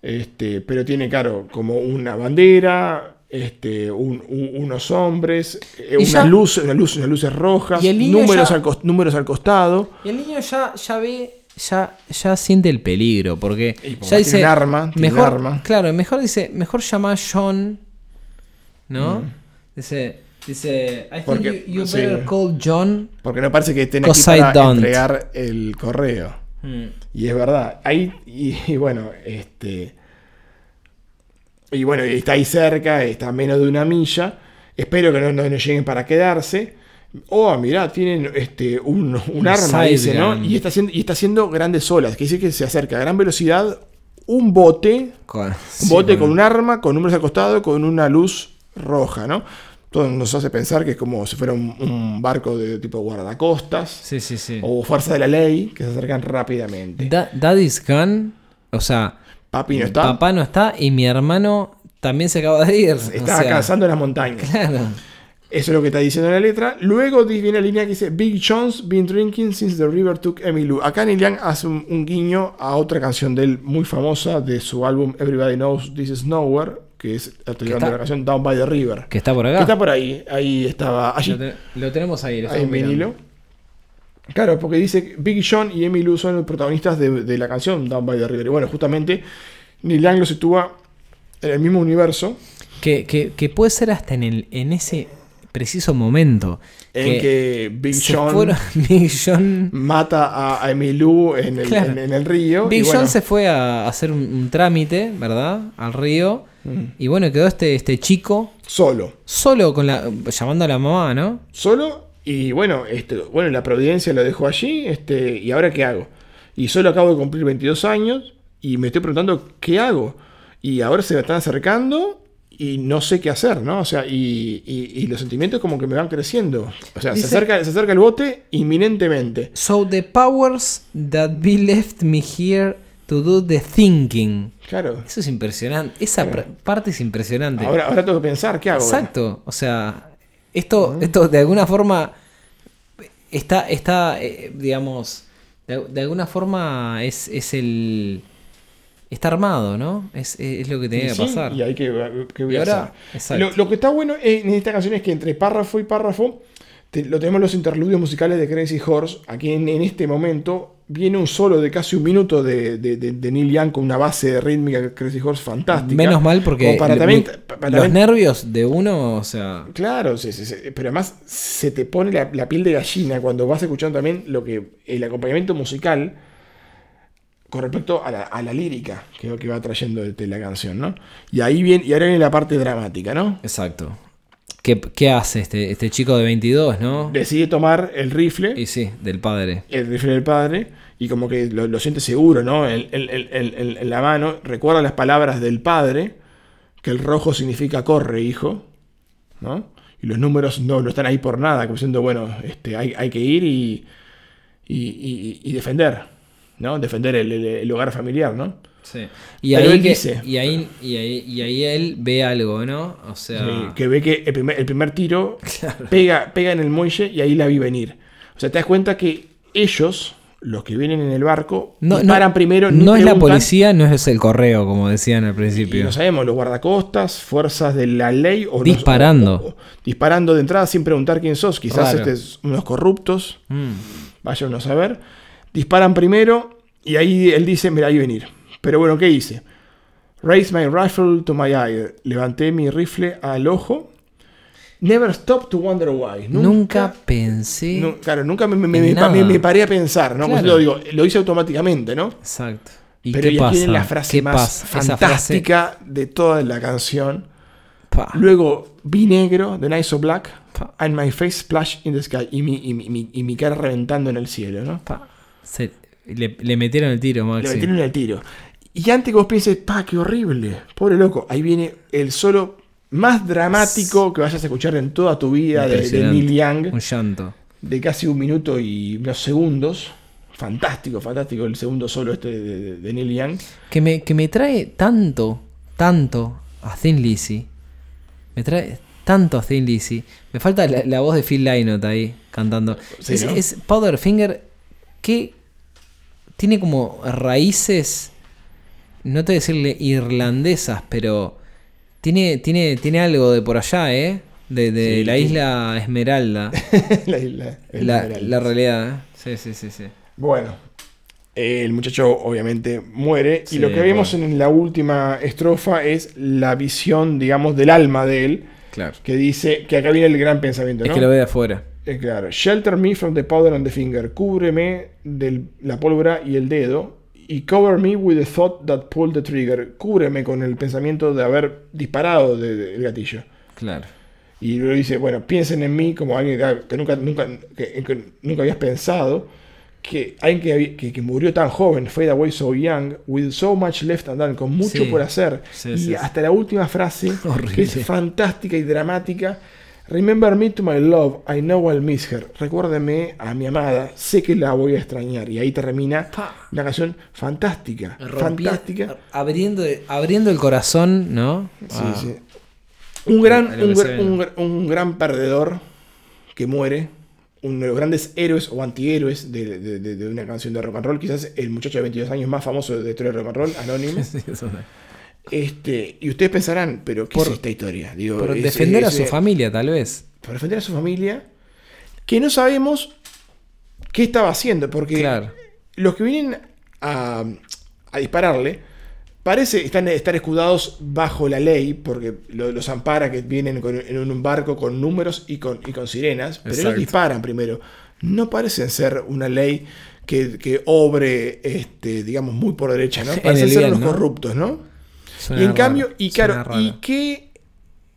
Este, pero tiene, claro, como una bandera, este, un- un- unos hombres, eh, unas luces, unas luces, unas luces rojas, Y el niño números, ya- al, números al costado. y el niño ya, ya ve, ya, ya siente el peligro, porque Y ya dice, arma, mejor, arma. claro, mejor dice, mejor llama a John, ¿no? Mm. Dice, dice, I think Porque- you, you sí. better call John. Porque no parece que estén aquí para entregar el correo. Mm. Y es verdad. Ahí, y, y bueno, este. Y bueno, está ahí cerca, está a menos de una milla. Espero que no, no- no lleguen para quedarse. Oh, mirá, tienen este, un, un Un arma, dice, ¿no? Y está, haciendo, y está haciendo grandes olas. Quiere decir que se acerca a gran velocidad un bote. Con- Un sí, bote con- con un arma, con números al costado, con una luz roja, ¿no? Todo nos hace pensar que es como si fuera un, un barco de tipo guardacostas. Sí, sí, sí. O fuerza de la ley, que se acercan rápidamente. Da- Daddy's Gun, o sea, Papi no está. papá no está y mi hermano también se acaba de ir. o Está sea, cazando en las montañas. Claro. Eso es lo que está diciendo la letra. Luego viene la línea que dice Big John's been drinking since the river took Emmylou. Acá Neil Young hace un, un guiño a otra canción de él muy famosa de su álbum Everybody Knows This Is Nowhere, que es está? de la canción Down by the River. Que está por Que acá. está por ahí, ahí estaba, allí, Lo, te- lo tenemos ahí. lo ahí en vinilo. Claro, porque dice que Big John y Emmylou son los protagonistas de, de la canción Down by the River. Y bueno, justamente Neil Young lo sitúa en el mismo universo Que, que, que puede ser hasta en, el, en ese preciso momento. en que Big John fueron- *laughs* Big John, mata a, Emmylou en Claro. en, en el río. y Big bueno, John se fue a hacer un, un trámite, ¿verdad? Al río. Y bueno, quedó este, este chico Solo. solo con la llamando a la mamá, ¿no? Solo. Y bueno, este, bueno, la providencia lo dejó allí. Este, ¿Y ahora qué hago? Y solo acabo de cumplir 22 años. Y me estoy preguntando qué hago. Y ahora se me están acercando. Y no sé qué hacer, ¿no? O sea, y, y- y los sentimientos como que me van creciendo. O sea, se acerca, se acerca el bote inminentemente. So the powers that be left me here to do the thinking. Claro. Eso es impresionante. Esa Claro. parte es impresionante. Ahora, ahora tengo que pensar, ¿qué hago? Exacto. O sea, esto, esto de alguna forma está, está eh, digamos, de, de alguna forma es, es el... Está armado, ¿no? Es, es lo que tenía Y que sí, pasar. Y hay que, que voy Y a ahora, hacer. Lo, lo que está bueno en esta canción es que entre párrafo y párrafo te- lo tenemos los interludios musicales de Crazy Horse. Aquí en, en este momento viene un solo de casi un minuto de, de, de- de Neil Young con una base rítmica de Crazy Horse fantástica. Menos mal porque para también- para los también- nervios de uno, o sea... Claro, sí, sí, sí. pero además se te pone la, la piel de gallina cuando vas escuchando también lo que el acompañamiento musical con respecto a la, a la lírica que, que va trayendo de, de la canción, ¿no? Y ahí viene, y ahora viene la parte dramática, ¿no? Exacto. ¿Qué, qué hace este, este chico de 22, no? Decide tomar el rifle, Y sí, del padre. el rifle del padre, y como que lo, lo siente seguro, ¿no? En, la mano, recuerda las palabras del padre, que el rojo significa corre, hijo, ¿no? Y los números no, no están ahí por nada, como diciendo, bueno, este, hay, hay que ir y, y, y- y defender, ¿no? Defender el, el- el hogar familiar, ¿no? Sí. Y ahí, él que- dice- y, ahí, y, ahí, y ahí él ve algo, ¿no? O sea... Sí, que ve que el primer, el primer tiro *laughs* pega, pega en el muelle y ahí la vi venir. O sea, te das cuenta que ellos, los que vienen en el barco, No, disparan no, primero. no es la policía, no es el correo, como decían al Y principio. no sabemos, los guardacostas, fuerzas de la ley o los- Disparando. o- o- disparando de entrada sin preguntar quién sos. Quizás este es unos corruptos, Mm. vaya uno a saber. Disparan primero y ahí él dice, mira, ahí venir. Pero bueno, ¿qué hice? Raise my rifle to my eye. Levanté mi rifle al ojo. Never stop to wonder why. Nunca, pensé... claro, nunca me, paré a pensar, ¿no? Claro. lo, digo, lo hice automáticamente, ¿no? Exacto. ¿Y Pero ya la frase ¿Qué más pasa? Fantástica de toda la canción. pa, Luego vi negro, The Night So Black, Pa. and my face splash in the sky. Y mi, y mi- mi- y mi cara reventando en el cielo, ¿no? Se- le, le metieron el tiro, Le Maxi. metieron el tiro. Y antes que vos pienses, pa, qué horrible, pobre loco, ahí viene el solo más dramático que vayas a escuchar en toda tu vida de. Neil Young, Un llanto. de casi un minuto y unos segundos. Fantástico, fantástico el segundo solo este de, de- de Neil Young. Que me, que me trae tanto, tanto a Thin Lizzy. Me trae tanto a Thin Lizzy. Me falta la, la voz de Phil Lynott ahí cantando. Sí, es, ¿no? es Powderfinger que tiene como raíces, no te voy a decirle irlandesas, pero tiene, tiene, tiene algo de por allá, ¿eh? De, de Sí, la isla Esmeralda. *laughs* la, isla- la, Esmeralda. la realidad, ¿eh? Sí, sí, sí, sí. Bueno, el muchacho obviamente muere y lo que vemos bueno. en la última estrofa es la visión, digamos, del alma de él, Claro. que dice que acá viene el gran pensamiento, Es que lo ve de afuera. Eh, claro, shelter me from the powder on the finger, cúbreme de la pólvora y el dedo, y cover me with the thought that pulled the trigger, cúbreme con el pensamiento de haber disparado de- de- el gatillo. Claro. Y luego dice, bueno, piensen en mí como alguien que, que nunca, nunca, que, que nunca habías pensado, que alguien que, que, murió tan joven, fade away so young, with so much left undone, con mucho Sí. por hacer. Sí, y sí, sí. hasta la última frase, *laughs* Horrible. que es fantástica y dramática. Remember me to my love, I know I'll miss her. Recuérdeme a mi amada, sé que la voy a extrañar. Y ahí termina una canción fantástica, Rompí- fantástica. Abriendo, abriendo el corazón, ¿no? Sí, Ah, sí. Un gran, un, gran perdedor que muere. Uno de los grandes héroes o antihéroes de, de- de- de una canción de rock and roll. Quizás el muchacho de 22 años más famoso de la historia de rock and roll, *laughs* Anónimo. Sí, eso no. Este, y ustedes pensarán, pero ¿qué Por- es esta historia? Digo, Por es- defender a su familia, tal vez. Por defender a su familia. Que no sabemos qué estaba haciendo. Porque Claro. los que vienen a, a dispararle parece están estar escudados bajo la ley porque lo- los ampara que vienen con- en un barco con números y con, y con sirenas, pero ellos Exacto. disparan primero. No parecen ser una ley que, que obre, este, digamos, muy por derecha, ¿no? *laughs* En Parecen ser bien, ¿no? corruptos, ¿no? Suena y en raro, cambio, y claro. ¿y qué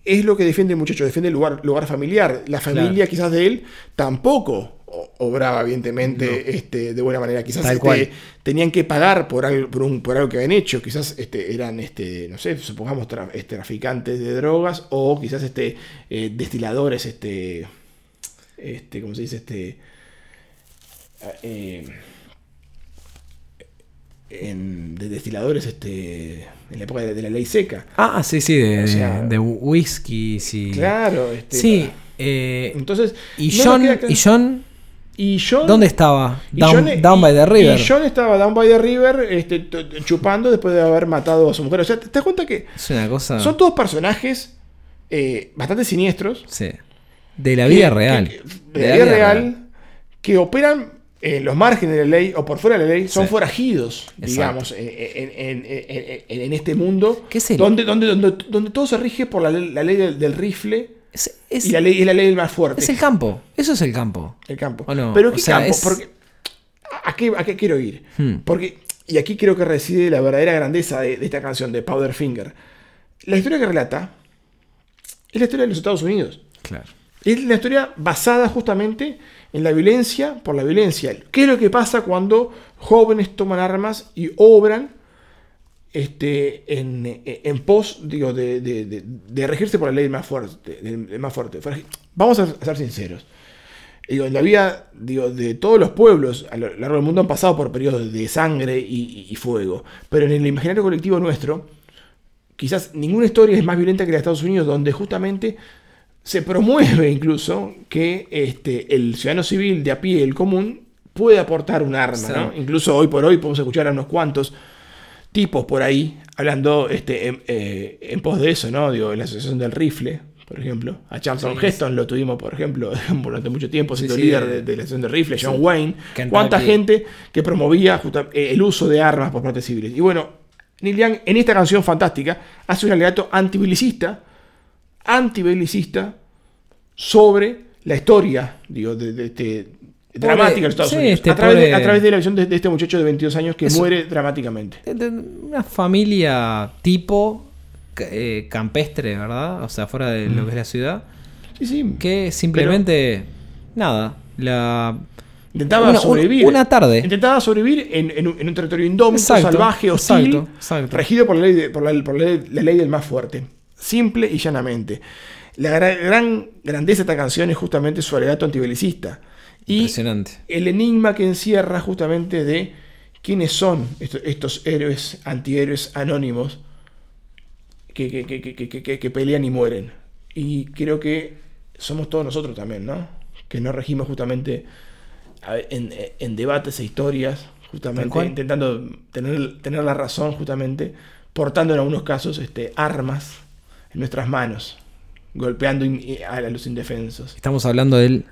es lo que defiende el muchacho? Defiende el lugar, lugar familiar. La familia Claro. quizás de él tampoco obraba, evidentemente, este, de buena manera. Quizás este, tenían que pagar por algo, por, un, por algo que habían hecho. Quizás este, eran, este, no sé, supongamos tra- este, traficantes de drogas o quizás este, eh, destiladores, este, este, ¿cómo se dice? Este, eh, en- de destiladores este, en la época de, de la ley seca. Ah, sí, sí, de, O sea, de whisky, sí. Claro, este, Sí. eh, Entonces, y, no John, y John, Y John- ¿dónde estaba? Down, John- down y- by the river. Y John estaba down by the river este, chupando después de haber matado a su mujer. O sea, te te das cuenta que Es una cosa. son todos personajes eh, bastante siniestros. Sí. De la vida que- real. que- de la vida real, que operan en los márgenes de la ley o por fuera de la ley, son Sí. forajidos, digamos, en, en- en- en- este mundo ¿Qué es el- donde, donde, donde, donde todo se rige por la, ley- la ley del, del rifle Es, es- y la ley, y la ley del más fuerte. es el campo. Eso es el campo. El campo. ¿O no? Pero O ¿qué sea, campo? es- Porque, ¿a, qué, ¿A qué quiero ir? Hmm. Porque, y aquí creo que reside la verdadera grandeza de, de esta canción de Powderfinger. La historia que relata es la historia de los Estados Unidos. Claro. Es la historia basada justamente en la violencia por la violencia. ¿Qué es lo que pasa cuando jóvenes toman armas y obran este, en, en pos digo, de, de- de- de regirse por la ley más fuerte? del- más fuerte? Vamos a ser sinceros. Digo, en la vida digo, de todos los pueblos a lo largo del mundo han pasado por periodos de sangre y fuego. Pero en el imaginario colectivo nuestro, quizás ninguna historia es más violenta que la de Estados Unidos, donde justamente se promueve incluso que este, el ciudadano civil de a pie, el común, puede aportar un arma. Sí. ¿no? Incluso hoy por hoy podemos escuchar a unos cuantos tipos por ahí hablando este, en, eh, en pos de eso, ¿no? Digo, en la Asociación del Rifle, por ejemplo. A Charlton Sí, Heston lo tuvimos, por ejemplo, *laughs* durante mucho tiempo, siendo sí, líder eh, de, de la Asociación del Rifle, John. Wayne. Kentucky. Cuánta gente que promovía justa- eh, el uso de armas por parte civiles. Y bueno, Neil Young en esta canción fantástica hace un alegato antibelicista, antibelicista sobre la historia, digo, de, de este dramática de los Estados sí, Unidos. este a, través de, pobre- a través de la visión de, este muchacho de 22 años que Es- muere dramáticamente. Una familia tipo eh, campestre, ¿verdad? O sea, fuera de lo que es la ciudad. Sí, sí. Que simplemente. Nada. La. Intentaba Una- sobrevivir. una tarde. Intentaba sobrevivir en, en un, en un territorio indómito, Exacto, salvaje, hostil, exacto, exacto. regido por, la ley, de- por, la, por la ley- la ley del más fuerte. Simple y llanamente. La gra- gran grandeza de esta canción es justamente su alegato antibelicista. Y Impresionante. el enigma que encierra justamente de quiénes son estos, estos héroes, antihéroes anónimos que, que- que- que- pelean y mueren. Y creo que somos todos nosotros también, ¿no? Que nos regimos justamente en, en debates e historias, justamente intentando tener, tener la razón, justamente, portando en algunos casos este, armas en nuestras manos, golpeando a los indefensos. Estamos hablando del.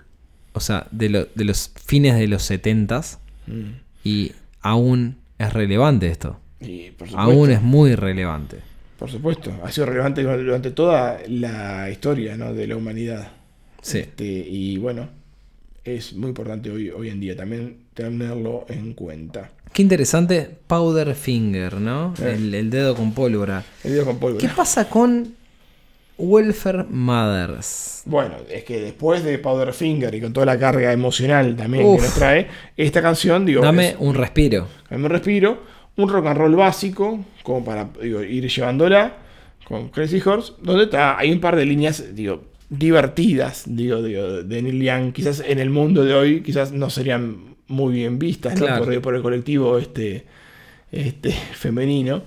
O sea, de, lo- de los fines de los 70s. Mm. Y aún es relevante esto. Y por supuesto, Aún es muy relevante. por supuesto, ha sido relevante durante toda la historia ¿no? de la humanidad. Sí. Este, y bueno, es muy importante hoy, hoy en día también tenerlo en cuenta. Qué interesante Powder Finger, ¿no? Eh. El, el dedo con pólvora. El video con ¿Qué pólvora. pasa con Welfare Mothers? Bueno, es que después de Powderfinger y con toda la carga emocional también Uf. que nos trae, esta canción, digo, Dame es- un respiro. Dame un respiro, un rock and roll básico, como para digo, ir llevándola con Crazy Horse, donde está, hay un par de líneas, digo, divertidas, digo, digo, de Neil Young, quizás en el mundo de hoy, quizás no serían muy bien vistas ¿no? Claro. por, por el colectivo este, este *laughs* femenino.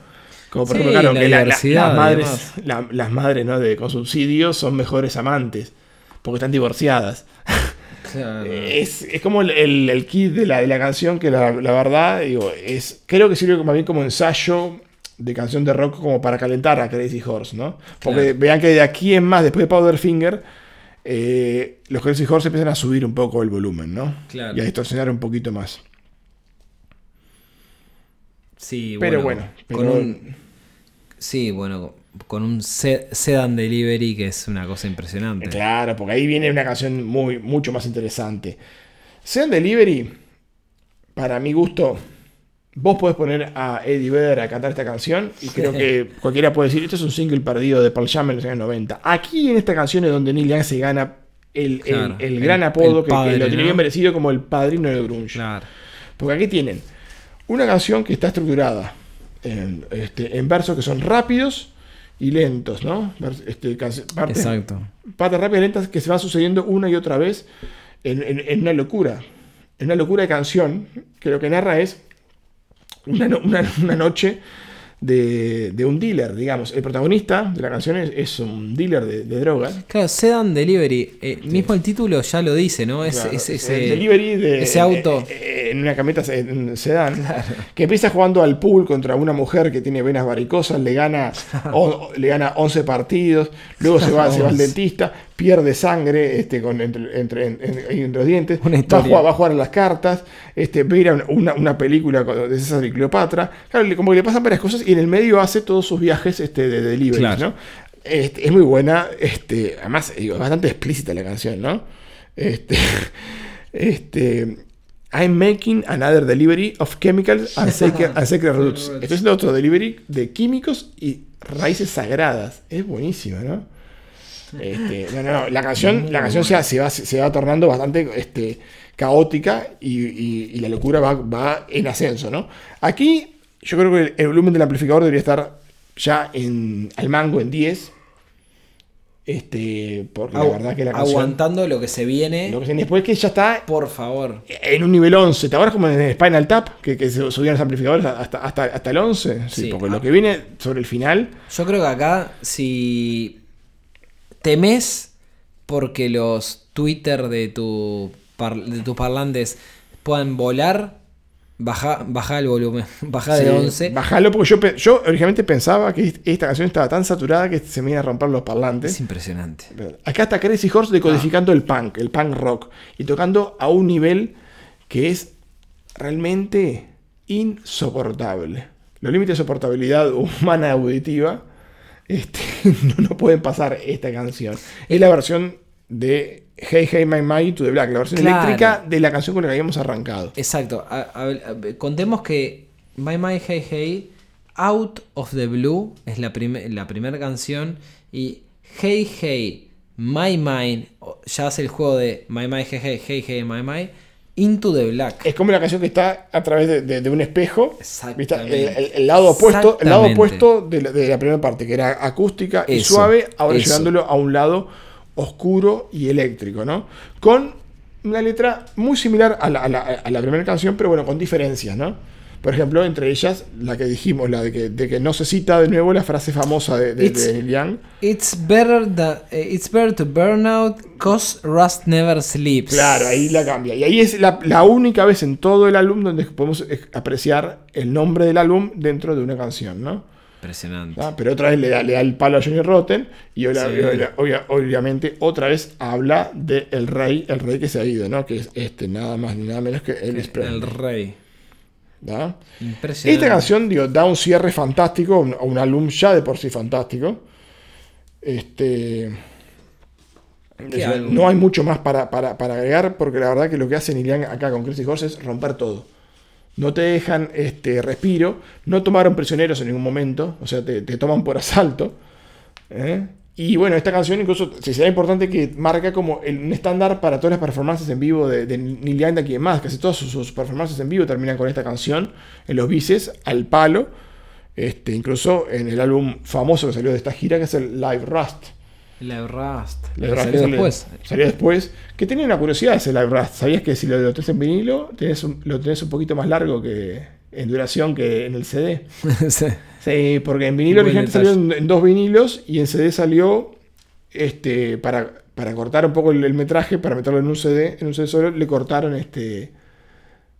Como por Sí, ejemplo, claro, la que la- la- diversidad, las madres, las madres ¿no? de, con subsidios son mejores amantes, porque están divorciadas. *laughs* Claro. Es, es como el, el, el kit de la, de la canción que la, la verdad, digo, es, creo que sirve más bien como ensayo de canción de rock como para calentar a Crazy Horse, ¿no? Porque Claro. vean que de aquí en más, después de Powderfinger, eh, los Crazy Horse empiezan a subir un poco el volumen, ¿no? Claro. Y a distorsionar un poquito más. Sí, Pero bueno, bueno, con pero- un sí, bueno, con un se- sedan delivery que es una cosa impresionante. Claro, porque ahí viene una canción muy, mucho más interesante. Sean Delivery, para mi gusto, vos podés poner a Eddie Vedder a cantar esta canción y creo que cualquiera puede decir, esto es un single perdido de Paul Jam en los años 90. Aquí en esta canción es donde Neil Young se gana el, el- Claro, el el- gran apodo el que- que, padre, lo tiene ¿no? bien merecido como el padrino del grunge. Claro. Porque aquí tienen una canción que está estructurada en, este, en versos que son rápidos y lentos, ¿no? Este, partes- Exacto. partes rápidas y lentas que se van sucediendo una y otra vez en, en- en una locura. En una locura de canción que lo que narra es una, no- una- una noche de, de un dealer, digamos. El protagonista de la canción es, es un dealer de, de drogas. Claro, sedan delivery, eh, mismo el título ya lo dice, ¿no? Es, Claro, es- el ese, delivery de, ese auto. eh, eh, en una en sedán que empieza jugando al pool contra una mujer que tiene venas varicosas le gana *laughs* o- le gana 11 partidos luego se va, se va al 11. dentista pierde sangre este, con, entre, entre, entre los dientes Una va a, historia. jugar, va a jugar a las cartas este, mira una, una película de César y Cleopatra claro, le- como que le pasan varias cosas y en el medio hace todos sus viajes este, de delivery Claro. ¿no? Este, es muy buena, este, además digo, es bastante explícita la canción, ¿no? Este, *laughs* este, I'm making another delivery of chemicals and *laughs* sacred, and sacred roots. Esto es otro delivery de químicos y raíces sagradas. Es buenísimo, ¿no? Este, *laughs* no, no, no, la canción, la canción se, se va, se va tornando bastante este, caótica y, y- y la locura va, va en ascenso, ¿no? Aquí yo creo que el, el volumen del amplificador debería estar ya en, al mango en 10. Este, porque la verdad que la canción... aguantando lo que se viene, Lo que se- después que ya está por favor. en un nivel 11. ¿Te acuerdas como en Spinal Tap? Que, que se subían los amplificadores hasta, hasta, hasta el 11. Sí, Sí. porque lo que viene sobre el final... Yo creo que acá, si temes porque los Twitter de, tu de tus parlantes puedan volar, baja, baja el volumen, *laughs* baja de Sí, 11. Bájalo, porque yo, yo originalmente pensaba que esta canción estaba tan saturada que se me iban a romper los parlantes. Es impresionante. Acá está Crazy Horse decodificando Ah. el punk, el punk rock, y tocando a un nivel que es realmente insoportable. Los límites de soportabilidad *laughs* humana auditiva este, *laughs* no, no pueden pasar esta canción. Es la versión de Hey Hey My My to the Black, la versión Claro. eléctrica de la canción con la que habíamos arrancado. Exacto. A- a ver, a ver, contemos que My My Hey Hey, Out of the Blue es la, prime- la primera canción y Hey Hey My Mind ya hace el juego de My My Hey Hey Hey Hey My My Into the Black. Es como la canción que está a través de, de- de un espejo. Exactamente. el- el lado opuesto, el lado opuesto de la, de la primera parte, que era acústica y Eso, suave, ahora eso. llevándolo a un lado oscuro y eléctrico, ¿no? Con una letra muy similar a la, a la- a la primera canción, pero bueno, con diferencias, ¿no? Por ejemplo, entre ellas, la que dijimos, la de que, de que no se cita de nuevo la frase famosa de, de, It's- de Neil Young. It's better, eh, it's better to burn out cause rust never sleeps. Claro, ahí la cambia. Y ahí es la, la única vez en todo el álbum donde podemos apreciar el nombre del álbum dentro de una canción, ¿no? Impresionante. ¿Ah? Pero otra vez le da, le da el palo a Johnny Rotten y obvia- Sí. obvia- obvia- obviamente otra vez habla del rey, el rey que se ha ido, ¿no? Que es este, nada más ni nada menos que Elvis Presley. El rey. ¿Ah? Impresionante. Esta canción digo, da un cierre fantástico, un- a un álbum ya de por sí fantástico. Este. No hay mucho más para, para- para agregar, porque la verdad que lo que hace Young acá con Crazy Horse es romper todo. No te dejan este, respiro, no tomaron prisioneros en ningún momento, o sea, te, te toman por asalto. ¿eh? Y bueno, esta canción incluso, si será importante que marca como el- un estándar para todas las performances en vivo de, de Neil Young de aquí en más. Casi todas sus, sus performances en vivo terminan con esta canción en los bices, al palo. Este, incluso en el álbum famoso que salió de esta gira, que es el Live Rust. Live Rust. Live Rust salió sale- después. Salió después. Que tenía una curiosidad ese Live Rust. ¿Sabías que si lo, lo tenés en vinilo, tenés un- lo tenés un poquito más largo que, en duración que en el CD. *laughs* Sí. Sí, porque en vinilo originalmente salió en, en dos vinilos y en CD salió este para, para cortar un poco el, el metraje, para meterlo en un CD, en un CD solo, le cortaron este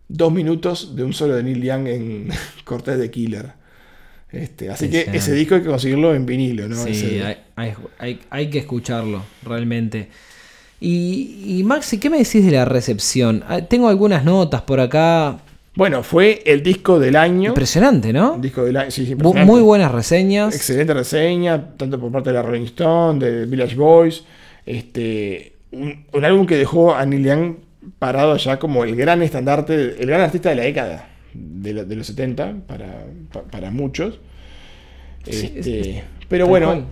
dos minutos de un solo de Neil Young en *laughs* Cortés de Killer. Este, así que ese disco hay que conseguirlo en vinilo, ¿no? Sí, hay- hay- hay que escucharlo, realmente. Y, y Maxi, ¿qué me decís de la recepción? Ah, Tengo algunas notas por acá. Bueno, fue el disco del año. Impresionante, ¿no? Disco del año, sí, sí. Muy buenas reseñas. Excelente reseña, tanto por parte de la Rolling Stone, de Village Boys. Este, un, un álbum que dejó a Neil Young parado ya como el gran estandarte, el gran artista de la década de, la- de los 70 para, pa- para muchos. Sí, Este, es- es- pero bueno, cual.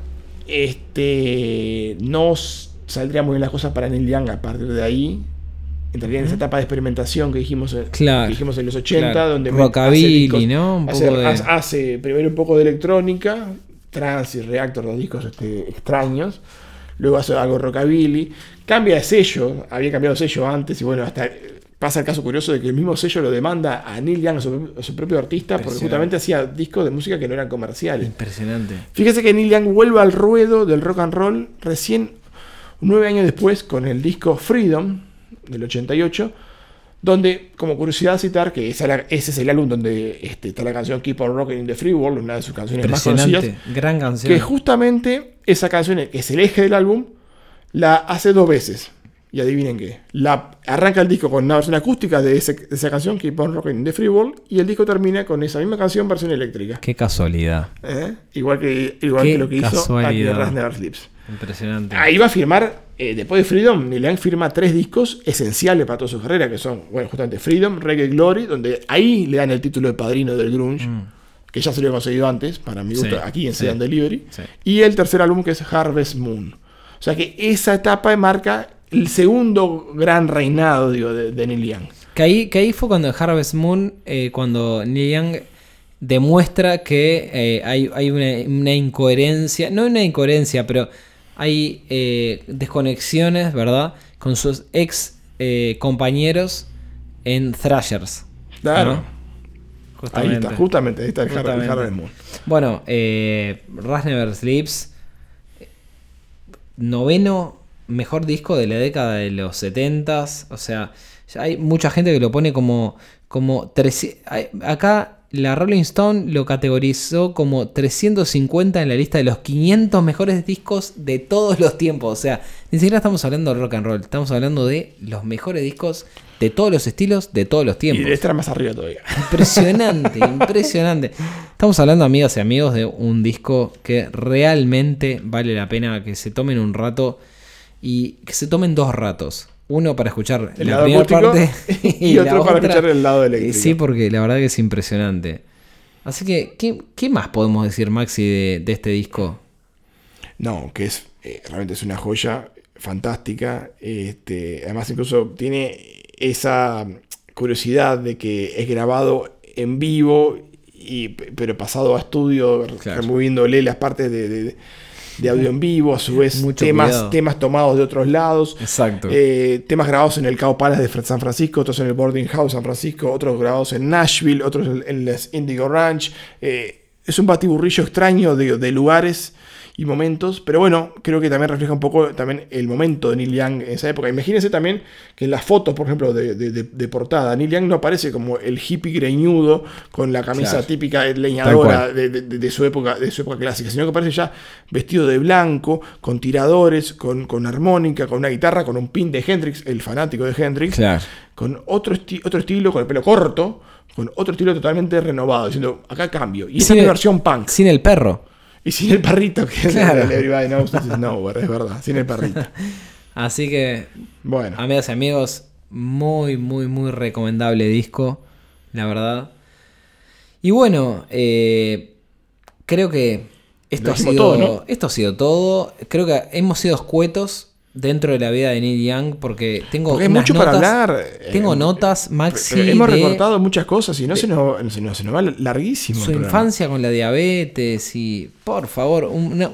este, no s- saldrían muy bien las cosas para Neil Young a partir de ahí. Entraría en esa etapa de experimentación que dijimos, Claro, que dijimos en los 80, claro. donde Rockabilly, discos- ¿no? Un hace, poco de- hace- primero un poco de electrónica, trance y reactor, dos discos este, extraños. Luego hace algo rockabilly. Cambia de sello, había cambiado de sello antes y bueno, hasta pasa el caso curioso de que el mismo sello lo demanda a Neil Young, a su, a su propio artista, porque justamente hacía discos de música que no eran comerciales. Impresionante. Fíjese que Neil Young vuelve al ruedo del rock and roll recién nueve años después con el disco Freedom del 88, donde, como curiosidad citar, que ese es el álbum donde este, está la canción Keep on Rocking in the Free World, una de sus canciones más conocidas. Gran canción. que justamente esa canción, que es el eje del álbum, la hace dos veces. Y adivinen qué. La, arranca el disco con una versión acústica de, ese- de esa canción, Keep on Rocking in the Free World, y el disco termina con esa misma canción, versión eléctrica. Qué casualidad. ¿Eh? Igual, que, igual Qué que lo que hizo aquí casualidad. en Ras Never Sleeps. Impresionante. Ahí va a firmar, eh, después de Freedom, Neil Young firma tres discos esenciales para toda su carrera, que son, bueno, justamente Freedom, Reggae Glory, donde ahí le dan el título de padrino del grunge, que ya se lo había conseguido antes, para mi gusto, Mm. Sí, aquí en sí. Sedan Delivery. Sí. Y el tercer álbum que es Harvest Moon. O sea que esa etapa marca el segundo gran reinado, digo, de, de Neil Young. Que ahí, que ahí fue cuando Harvest Moon, eh, cuando Neil Young demuestra que eh, hay, hay una, una incoherencia, no una incoherencia, pero hay eh, desconexiones, ¿verdad? Con sus ex compañeros en Thrashers. Claro. ¿no? Ahí Justamente. está, justamente, ahí está el Har- el Justamente. Harvest Moon. Bueno, eh, Ras Never Sleeps, noveno mejor disco de la década de los 70 O sea, hay mucha gente que lo pone como. como 300 hay- acá la Rolling Stone lo categorizó como 350 en la lista de los 500 mejores discos de todos los tiempos. O sea, ni siquiera estamos hablando de rock and roll, estamos hablando de los mejores discos de todos los estilos de todos los Y tiempos. debe estar más arriba todavía. Impresionante, *laughs* impresionante. Estamos hablando, amigas y amigos, de un disco que realmente vale la pena que se tomen un rato y que se tomen dos ratos. Uno para escuchar El la primera parte *laughs* y otro para otra- escuchar el lado Eh, eléctrico. Sí, porque la verdad que es impresionante. Así que, ¿qué, qué más podemos decir, Maxi, de, de este disco? No, que es eh, realmente es una joya fantástica. Este, además, incluso tiene esa curiosidad de que es grabado en vivo, y, pero pasado a estudio, Claro. removiéndole las partes de, de- de audio en vivo, a su vez Mucho temas, cuidado. temas tomados de otros lados. Exacto. Eh, temas grabados en el Cow Palace de San Francisco, otros en el Boarding House San Francisco, otros grabados en Nashville, otros en- en las Indigo Ranch. Eh, es un batiburrillo extraño de, de lugares y momentos, pero bueno, creo que también refleja un poco también el momento de Neil Young en esa época. Imagínense también que en las fotos, por ejemplo, de, de- de- de portada, Neil Young no aparece como el hippie greñudo con la camisa Claro. típica leñadora de, su época, de su época clásica, sino que aparece ya vestido de blanco, con tiradores, con, con armónica, con una guitarra, con un pin de Hendrix, el fanático de Hendrix, Claro. con otro, esti- otro estilo, con el pelo corto, con otro estilo totalmente renovado, diciendo, acá cambio. Y esta Sin es el- la versión punk. Sin el perro. Y sin el perrito, que Claro. es el Everybody Knows This is Nowhere, es verdad, sin el perrito. *laughs* Así que Bueno, Amigas y amigos, muy, muy, muy recomendable disco, la verdad. Y bueno, eh, creo que esto ha, sido, todo, ¿no? esto ha sido todo. Creo que hemos sido escuetos dentro de la vida de Neil Young porque tengo porque unas mucho para notas- hablar. Tengo eh, notas, Maxi, hemos de recortado muchas cosas y no se nos, se nos, se nos va larguísimo. su infancia con la diabetes y, por favor, una-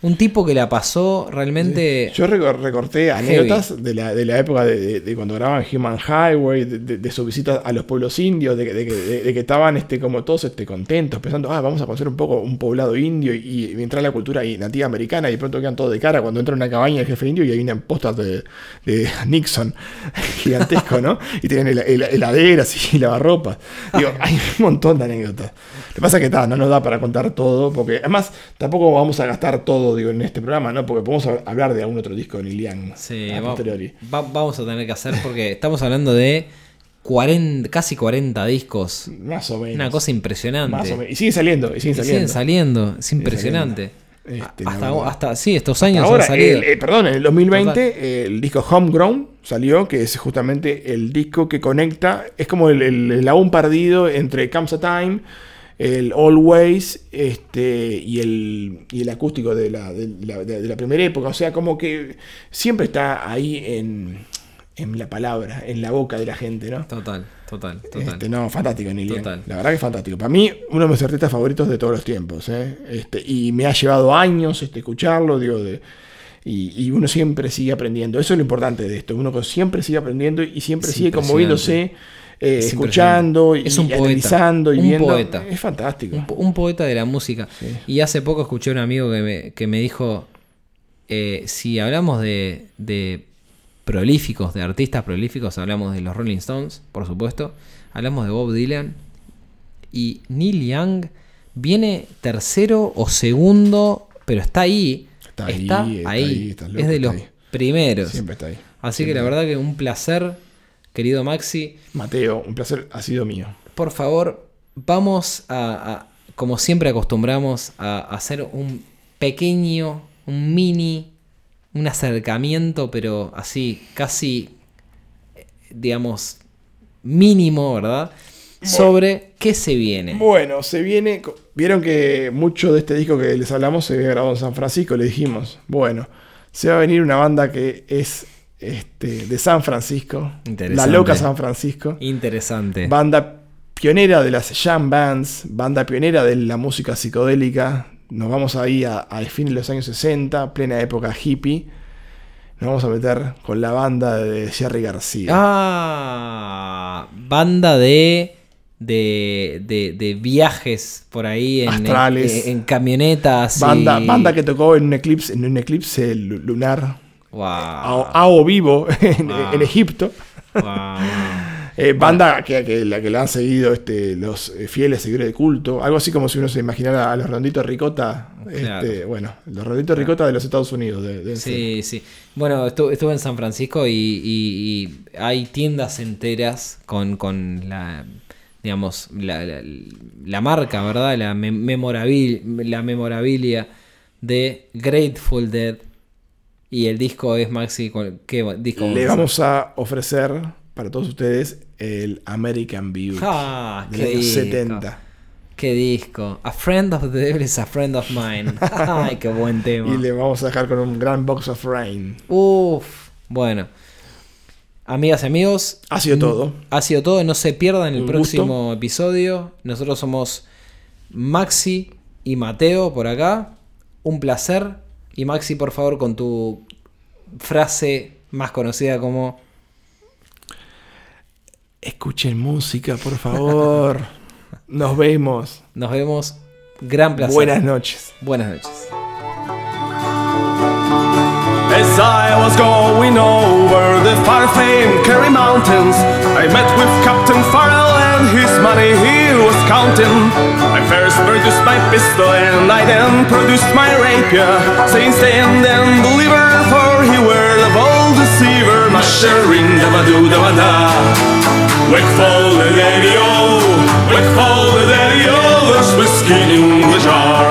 Un tipo que la pasó realmente. Yo recor- recorté anécdotas de la, de la época de, de- de cuando grababan Human Highway, de, de- su visita a los pueblos indios, de, que- estaban este, como todos este, contentos, pensando, ah, vamos a conocer un poco un poblado indio y, y entrar a la cultura ahí nativa americana y de pronto quedan todos de cara cuando entra una cabaña el jefe indio y hay una postas de, de *laughs* Nixon *laughs* gigantesco, ¿no? Y tienen hel- hel- heladeras y lavarropas. Digo, hay un montón de anécdotas. Lo que pasa es que no nos da para contar todo, porque además tampoco vamos a gastar todo digo, en este programa, ¿no? Porque podemos hab- hablar de algún otro disco de Neil Young Sí, a va- vamos a tener que hacer porque estamos hablando de 40, casi 40 discos. Más o menos. Una cosa impresionante. Más o menos. Y siguen saliendo, y siguen Y saliendo. siguen saliendo, es impresionante. Este, hasta, hasta, sí, estos años Ahora, han salido. el- eh, perdón, en el 2020 el disco Homegrown salió, que es justamente el disco que conecta, es como el, el, el aún perdido entre Comes a Time, el Always este, y, el, y el acústico de la, de, la, de- de la primera época. O sea, como que siempre está ahí en, en la palabra, en la boca de la gente, ¿no? Total, total, total. Este, no, fantástico, Neil. Total. La verdad que es fantástico. Para mí, uno de mis artistas favoritos de todos los tiempos. ¿eh? Este, y me ha llevado años este, escucharlo, digo, de, y, y uno siempre sigue aprendiendo. Eso es lo importante de esto. Uno siempre sigue aprendiendo y siempre sigue conmoviéndose, eh, Es escuchando y. Es un y poeta. analizando y Un viendo. poeta. Es fantástico. Un, po- un poeta de la música. Sí. Y hace poco escuché a un amigo que me, que me dijo, eh, si hablamos de, de prolíficos, de artistas prolíficos, hablamos de los Rolling Stones, por supuesto, hablamos de Bob Dylan, y Neil Young viene tercero o segundo, pero está ahí. Está ahí, está ahí, loco, es de los ahí. primeros. Siempre está ahí. Así que la verdad que un placer, querido Maxi. Mateo, un placer ha sido mío. Por favor, vamos a, a- como siempre acostumbramos, a, a hacer un pequeño, un mini, un acercamiento, pero así, casi, digamos, mínimo, ¿verdad? Sobre qué se viene. Bueno, se viene. Vieron que mucho de este disco que les hablamos se había grabado en San Francisco, le dijimos. Bueno, se va a venir una banda que es este, de San Francisco. La loca San Francisco. Interesante. Banda pionera de las jam bands, banda pionera de la música psicodélica. Nos vamos ahí a, a fines de los años 60, plena época hippie. Nos vamos a meter con la banda de Jerry García. Ah, banda de, de, de, de viajes por ahí en, Astrales. en, en camionetas. y- banda, banda que tocó en un eclipse, en un eclipse lu- lunar Wow. a, a o vivo *laughs* en, en Egipto. Wow. *laughs* Eh, banda que, que la que la han seguido este, los eh, fieles seguidores de culto. Algo así como si uno se imaginara a los ronditos ricota. Claro. Este, bueno, los ronditos ricota de los Estados Unidos. de- de- Sí, sí. Bueno, estu- estuve en San Francisco y, y- y hay tiendas enteras con, con la, digamos, la, la- la marca, ¿verdad? La, me- memorabil- la memorabilia de Grateful Dead. Y el disco es Maxi. ¿con- ¿Qué disco Le vamos a ofrecer para todos ustedes el American Beauty Ah, de qué los años disco. 70. ¿Qué disco? A friend of the devil is a friend of mine. *laughs* Ay, qué buen tema. Y le vamos a dejar con un gran box of rain. Uf. Bueno. Amigas y amigos. Ha sido todo. Ha sido todo. No se pierdan el Un próximo episodio. Nosotros somos Maxi y Mateo por acá. Un placer. Y Maxi, por favor, con tu frase más conocida como... Escuchen música, por favor. *laughs* Nos vemos. Nos vemos. Gran placer. Buenas noches. Buenas noches. As I was going over the far famed Kerry Mountains, I met with Captain Farrell and his money he was counting. I first produced my pistol and I then produced my rapier. Since then, then believer, for he were the bold deceiver. Mushering, da ba do da ba da. Wake the daddy o, wake the daddy o, there's whiskey in the jar.